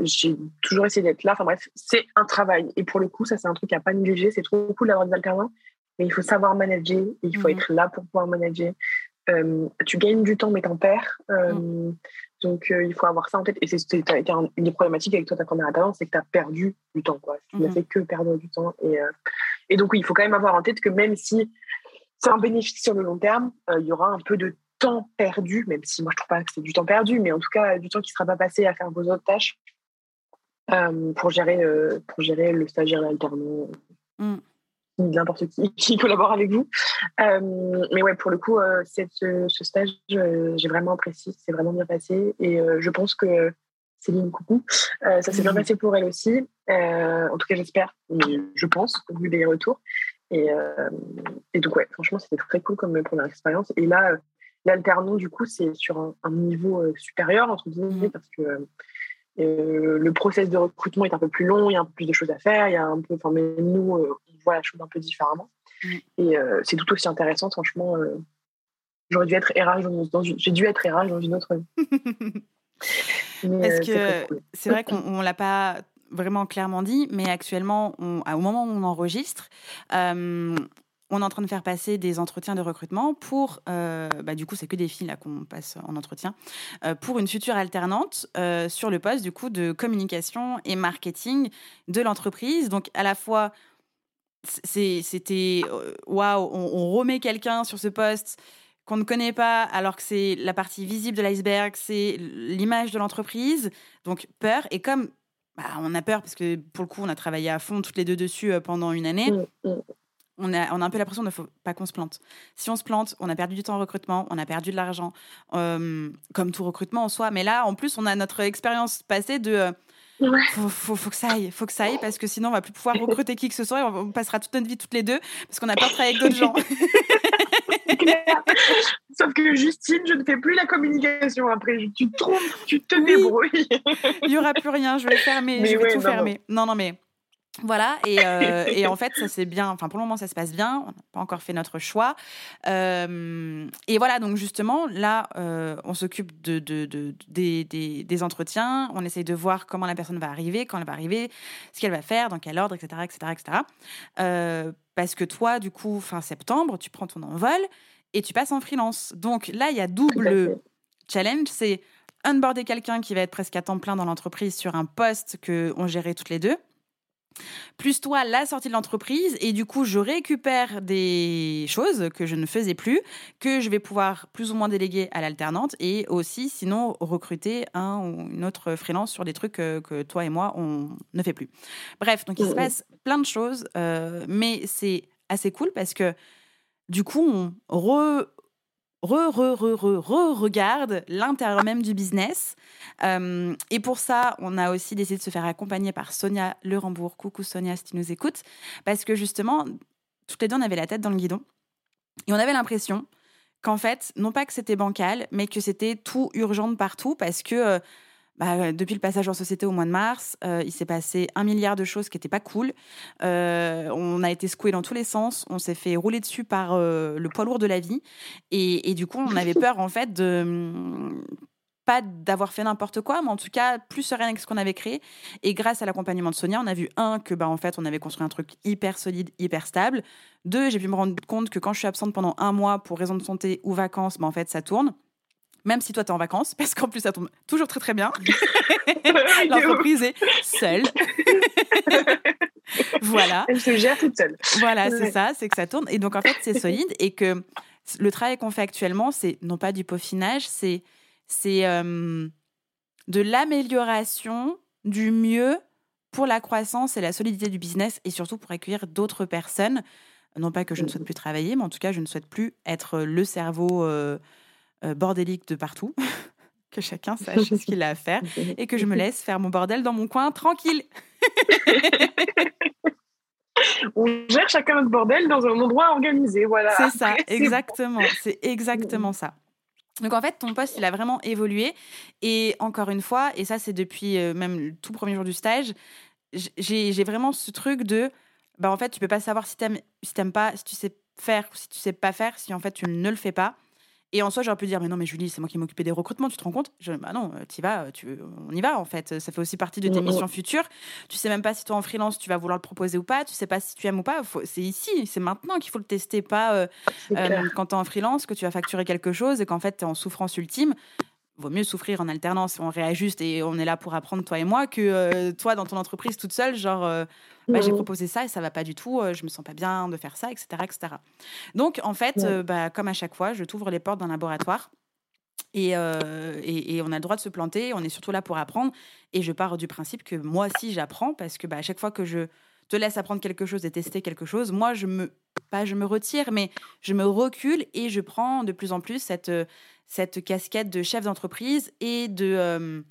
J'ai toujours essayé d'être là. Enfin bref, c'est un travail. Et pour le coup, ça c'est un truc à pas négliger. C'est trop cool d'avoir des alternants, mais il faut savoir manager. Et il faut mhm. être là pour pouvoir manager. tu gagnes du temps, mais t'en perds. Mhm. Donc, euh, il faut avoir ça en tête. Et c'est une des problématiques avec toi, ta première alternance, c'est que tu as perdu du temps. Quoi. Tu n'as mhm. fait que perdre du temps. Et, euh, et donc, oui, il faut quand même avoir en tête que même si c'est un bénéfice sur le long terme, euh, il y aura un peu de temps perdu, même si moi je trouve pas que c'est du temps perdu, mais en tout cas du temps qui ne sera pas passé à faire vos autres tâches pour, gérer, pour gérer le stagiaire, l'alternant, mm. N'importe qui qui collabore avec vous. mais ouais, pour le coup, ce, ce, stage, j'ai vraiment apprécié, c'est vraiment bien passé et je pense que Céline, coucou. ça s'est bien passé pour elle aussi. en tout cas, j'espère, je pense, vu les retours. Et, et donc, ouais, franchement, c'était très cool comme première expérience. Et là, L'alternant, du coup, c'est sur un, niveau euh, supérieur, entre guillemets, parce que euh, le process de recrutement est un peu plus long, il y a un peu plus de choses à faire, il y a un peu, enfin, mais nous, euh, on voit la chose un peu différemment. Mmh. Et c'est tout aussi intéressant, franchement. J'aurais dû être RH dans, une, j'ai dû être RH dans une autre. Parce que c'est vrai qu'on l'a pas vraiment clairement dit, mais actuellement, on, au moment où on enregistre, on est en train de faire passer des entretiens de recrutement pour, euh, bah, du coup, c'est que des filles là qu'on passe en entretien, euh, pour une future alternante euh, sur le poste du coup de communication et marketing de l'entreprise. Donc à la fois, c'était waouh, on, remet quelqu'un sur ce poste qu'on ne connaît pas, alors que c'est la partie visible de l'iceberg, c'est l'image de l'entreprise. Donc peur et comme bah, on a peur parce que pour le coup, on a travaillé à fond toutes les deux dessus pendant une année. On a, on a un peu l'impression de faut pas qu'on se plante. Si on se plante, on a perdu du temps en recrutement, on a perdu de l'argent, euh, comme tout recrutement en soi. Mais là, en plus, on a notre expérience passée de euh, faut, faut, que ça aille, faut que ça aille, parce que sinon, on va plus pouvoir recruter qui que ce soit. Et on, passera toute notre vie toutes les deux, parce qu'on a peur de travailler avec d'autres gens. Sauf que Justine, je ne fais plus la communication après. Tu te trompes, tu te débrouilles. Il n'y aura plus rien, je vais fermer, je vais tout fermer. non, non, mais voilà, euh, et, en fait, ça c'est bien, enfin pour le moment ça se passe bien, on n'a pas encore fait notre choix. Euh, et voilà, donc justement, là, euh, on s'occupe de, des, entretiens, on essaye de voir comment la personne va arriver, quand elle va arriver, ce qu'elle va faire, dans quel ordre, etc. etc., etc. parce que toi, du coup, fin septembre, tu prends ton envol et tu passes en freelance. Donc là, il y a double challenge, c'est onboarder quelqu'un qui va être presque à temps plein dans l'entreprise sur un poste qu'on gérait toutes les deux plus toi la sortie de l'entreprise et du coup je récupère des choses que je ne faisais plus que je vais pouvoir plus ou moins déléguer à l'alternante et aussi sinon recruter un ou une autre freelance sur des trucs que, toi et moi on ne fait plus. Bref, donc il se passe plein de choses euh, mais c'est assez cool parce que du coup on re re, re, re, re, re regarde l'intérieur même du business. Euh, et pour ça, on a aussi décidé de se faire accompagner par Sonia Le Rembourg. Coucou Sonia, si tu nous écoutes. Parce que justement, toutes les deux, on avait la tête dans le guidon. Et on avait l'impression qu'en fait, non pas que c'était bancal, mais que c'était tout urgent de partout parce que euh, bah, depuis le passage en société au mois de mars, euh, il s'est passé un milliard de choses qui n'étaient pas cool. Euh, on a été secoué dans tous les sens. On s'est fait rouler dessus par euh, le poids lourd de la vie. Et, du coup, on avait peur, en fait, de mm, pas d'avoir fait n'importe quoi, mais en tout cas plus sereine avec ce qu'on avait créé. Et grâce à l'accompagnement de Sonia, on a vu un que bah en fait on avait construit un truc hyper solide, hyper stable. Deux, j'ai pu me rendre compte que quand je suis absente pendant un mois pour raison de santé ou vacances, bah en fait ça tourne même si toi tu es en vacances, parce qu'en plus ça tombe toujours très très bien. L'entreprise est seule. voilà. Elle se gère toute seule. Voilà, c'est ça, c'est que ça tourne. Et donc en fait, c'est solide et que le travail qu'on fait actuellement, c'est non pas du peaufinage, c'est c'est euh, de l'amélioration, du mieux pour la croissance et la solidité du business et surtout pour accueillir d'autres personnes. Non pas que je ne souhaite plus travailler, mais en tout cas, je ne souhaite plus être le cerveau. Euh, bordélique de partout, que chacun sache ce qu'il a à faire et que je me laisse faire mon bordel dans mon coin tranquille. On gère chacun notre bordel dans un endroit organisé, voilà. C'est ça, exactement. C'est exactement ça. Donc en fait, ton poste, il a vraiment évolué. Et encore une fois, et ça c'est depuis euh, même le tout premier jour du stage, j'ai vraiment ce truc de, bah en fait, tu peux pas savoir si t'aimes si pas, si tu sais faire ou si tu sais pas faire, si en fait tu ne le fais pas. Et en soi, j'aurais pu dire, mais non, mais Julie, c'est moi qui m'occupais des recrutements, tu te rends compte? Je, Bah non, euh, tu vas, tu, on y va en fait. Ça fait aussi partie de tes missions futures. Tu sais même pas si toi en freelance, tu vas vouloir le proposer ou pas. Tu sais pas si tu aimes ou pas. C'est ici, c'est maintenant qu'il faut le tester, pas euh, euh, quand tu es en freelance, que tu vas facturer quelque chose et qu'en fait, tu es en souffrance ultime. Vaut mieux souffrir en alternance, on réajuste et on est là pour apprendre toi et moi que euh, toi dans ton entreprise toute seule, genre euh, bah, j'ai proposé ça et ça va pas du tout, je me sens pas bien de faire ça, etc., etc. Donc en fait, bah, comme à chaque fois, je t'ouvre les portes d'un laboratoire. Et, et, on a le droit de se planter, on est surtout là pour apprendre. Et je pars du principe que moi aussi j'apprends parce que bah, à chaque fois que je te laisse apprendre quelque chose et tester quelque chose, moi je me pas je me retire, mais je me recule et je prends de plus en plus cette cette casquette de chef d'entreprise et de euh,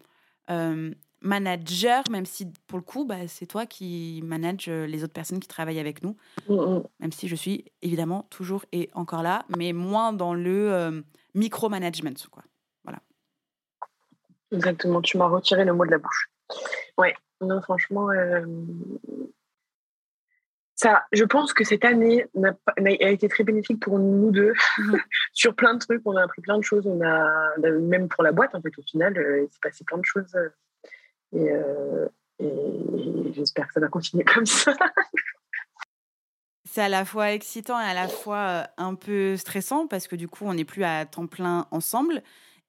euh, manager, même si pour le coup, bah, c'est toi qui manages euh, les autres personnes qui travaillent avec nous. Mm, mm. Même si je suis évidemment toujours et encore là, mais moins dans le micro-management. Quoi. Voilà. Exactement, tu m'as retiré le mot de la bouche. Ouais, non, franchement, ça, je pense que cette année a, été très bénéfique pour nous deux mhm. sur plein de trucs. On a appris plein de choses. On a même pour la boîte en fait au final, euh, il s'est passé plein de choses euh, et, j'espère que ça va continuer comme ça. C'est à la fois excitant et à la fois euh, un peu stressant parce que du coup on n'est plus à temps plein ensemble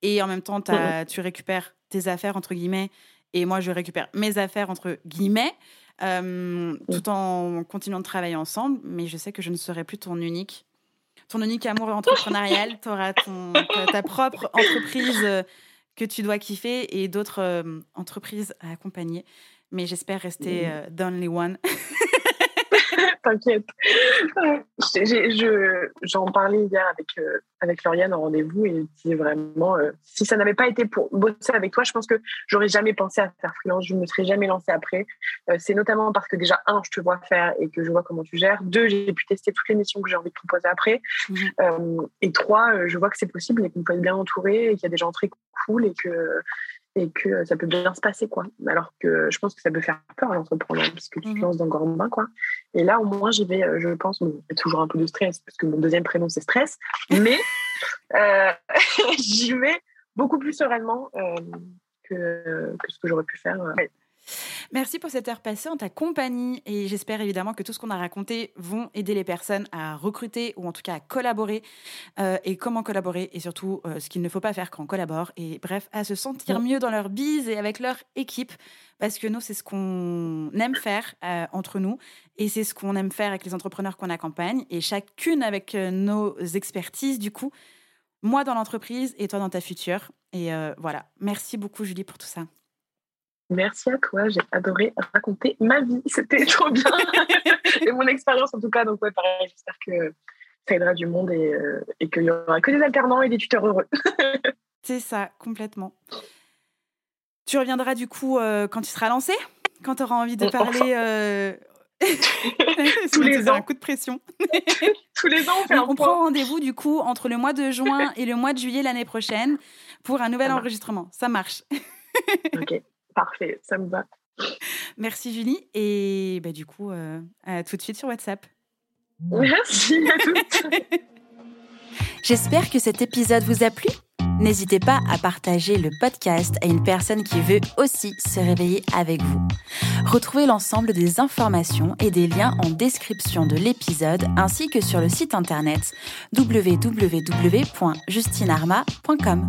et en même temps tu récupères tes affaires entre guillemets et moi je récupère mes affaires entre guillemets. Euh, tout en continuant de travailler ensemble. Mais je sais que je ne serai plus ton unique, ton unique amour entrepreneurial. tu auras ton, ta propre entreprise euh, que tu dois kiffer et d'autres euh, entreprises à accompagner. Mais j'espère rester the only one. T'inquiète. J'en parlais hier avec, euh, avec Lauriane en rendez-vous et disait vraiment, euh, si ça n'avait pas été pour bosser avec toi, je pense que j'aurais jamais pensé à faire freelance, je ne me serais jamais lancée après. Euh, c'est notamment parce que déjà, un, je te vois faire et que je vois comment tu gères. Deux, j'ai pu tester toutes les missions que j'ai envie de proposer après. Mhm. et trois, je vois que c'est possible et qu'on peut être bien entouré et qu'il y a des gens très cool et que et que ça peut bien se passer quoi alors que je pense que ça peut faire peur à l'entrepreneur parce que tu te mhm. lances dans grand bain quoi et là au moins j'y vais euh, je pense il y a toujours un peu de stress parce que mon deuxième prénom c'est stress mais euh, j'y vais beaucoup plus sereinement euh, que, que, ce que j'aurais pu faire Merci pour cette heure passée en ta compagnie et j'espère évidemment que tout ce qu'on a raconté vont aider les personnes à recruter ou en tout cas à collaborer euh, et comment collaborer et surtout euh, ce qu'il ne faut pas faire quand on collabore et bref à se sentir mieux dans leur bise et avec leur équipe parce que nous c'est ce qu'on aime faire euh, entre nous et c'est ce qu'on aime faire avec les entrepreneurs qu'on accompagne et chacune avec nos expertises. Du coup moi dans l'entreprise et toi dans ta future et voilà. Merci beaucoup Julie pour tout ça. Merci à toi, j'ai adoré raconter ma vie, c'était trop bien. et mon expérience en tout cas, donc ouais, pareil, j'espère que ça aidera du monde et, euh, et qu'il y aura que des alternants et des tuteurs heureux. C'est ça, complètement. Tu reviendras du coup euh, quand tu seras lancé Quand tu auras envie de parler euh... Tous les ans. Un coup de pression. Tous les ans, on fait On prend rendez-vous du coup entre le mois de juin et le mois de juillet l'année prochaine pour un nouvel enregistrement. Ça marche. ok. Parfait, ça me va. Merci Julie. Et bah, du coup, euh, à tout de suite sur WhatsApp. Merci à toutes. J'espère que cet épisode vous a plu. N'hésitez pas à partager le podcast à une personne qui veut aussi se réveiller avec vous. Retrouvez l'ensemble des informations et des liens en description de l'épisode ainsi que sur le site internet www.justinarma.com.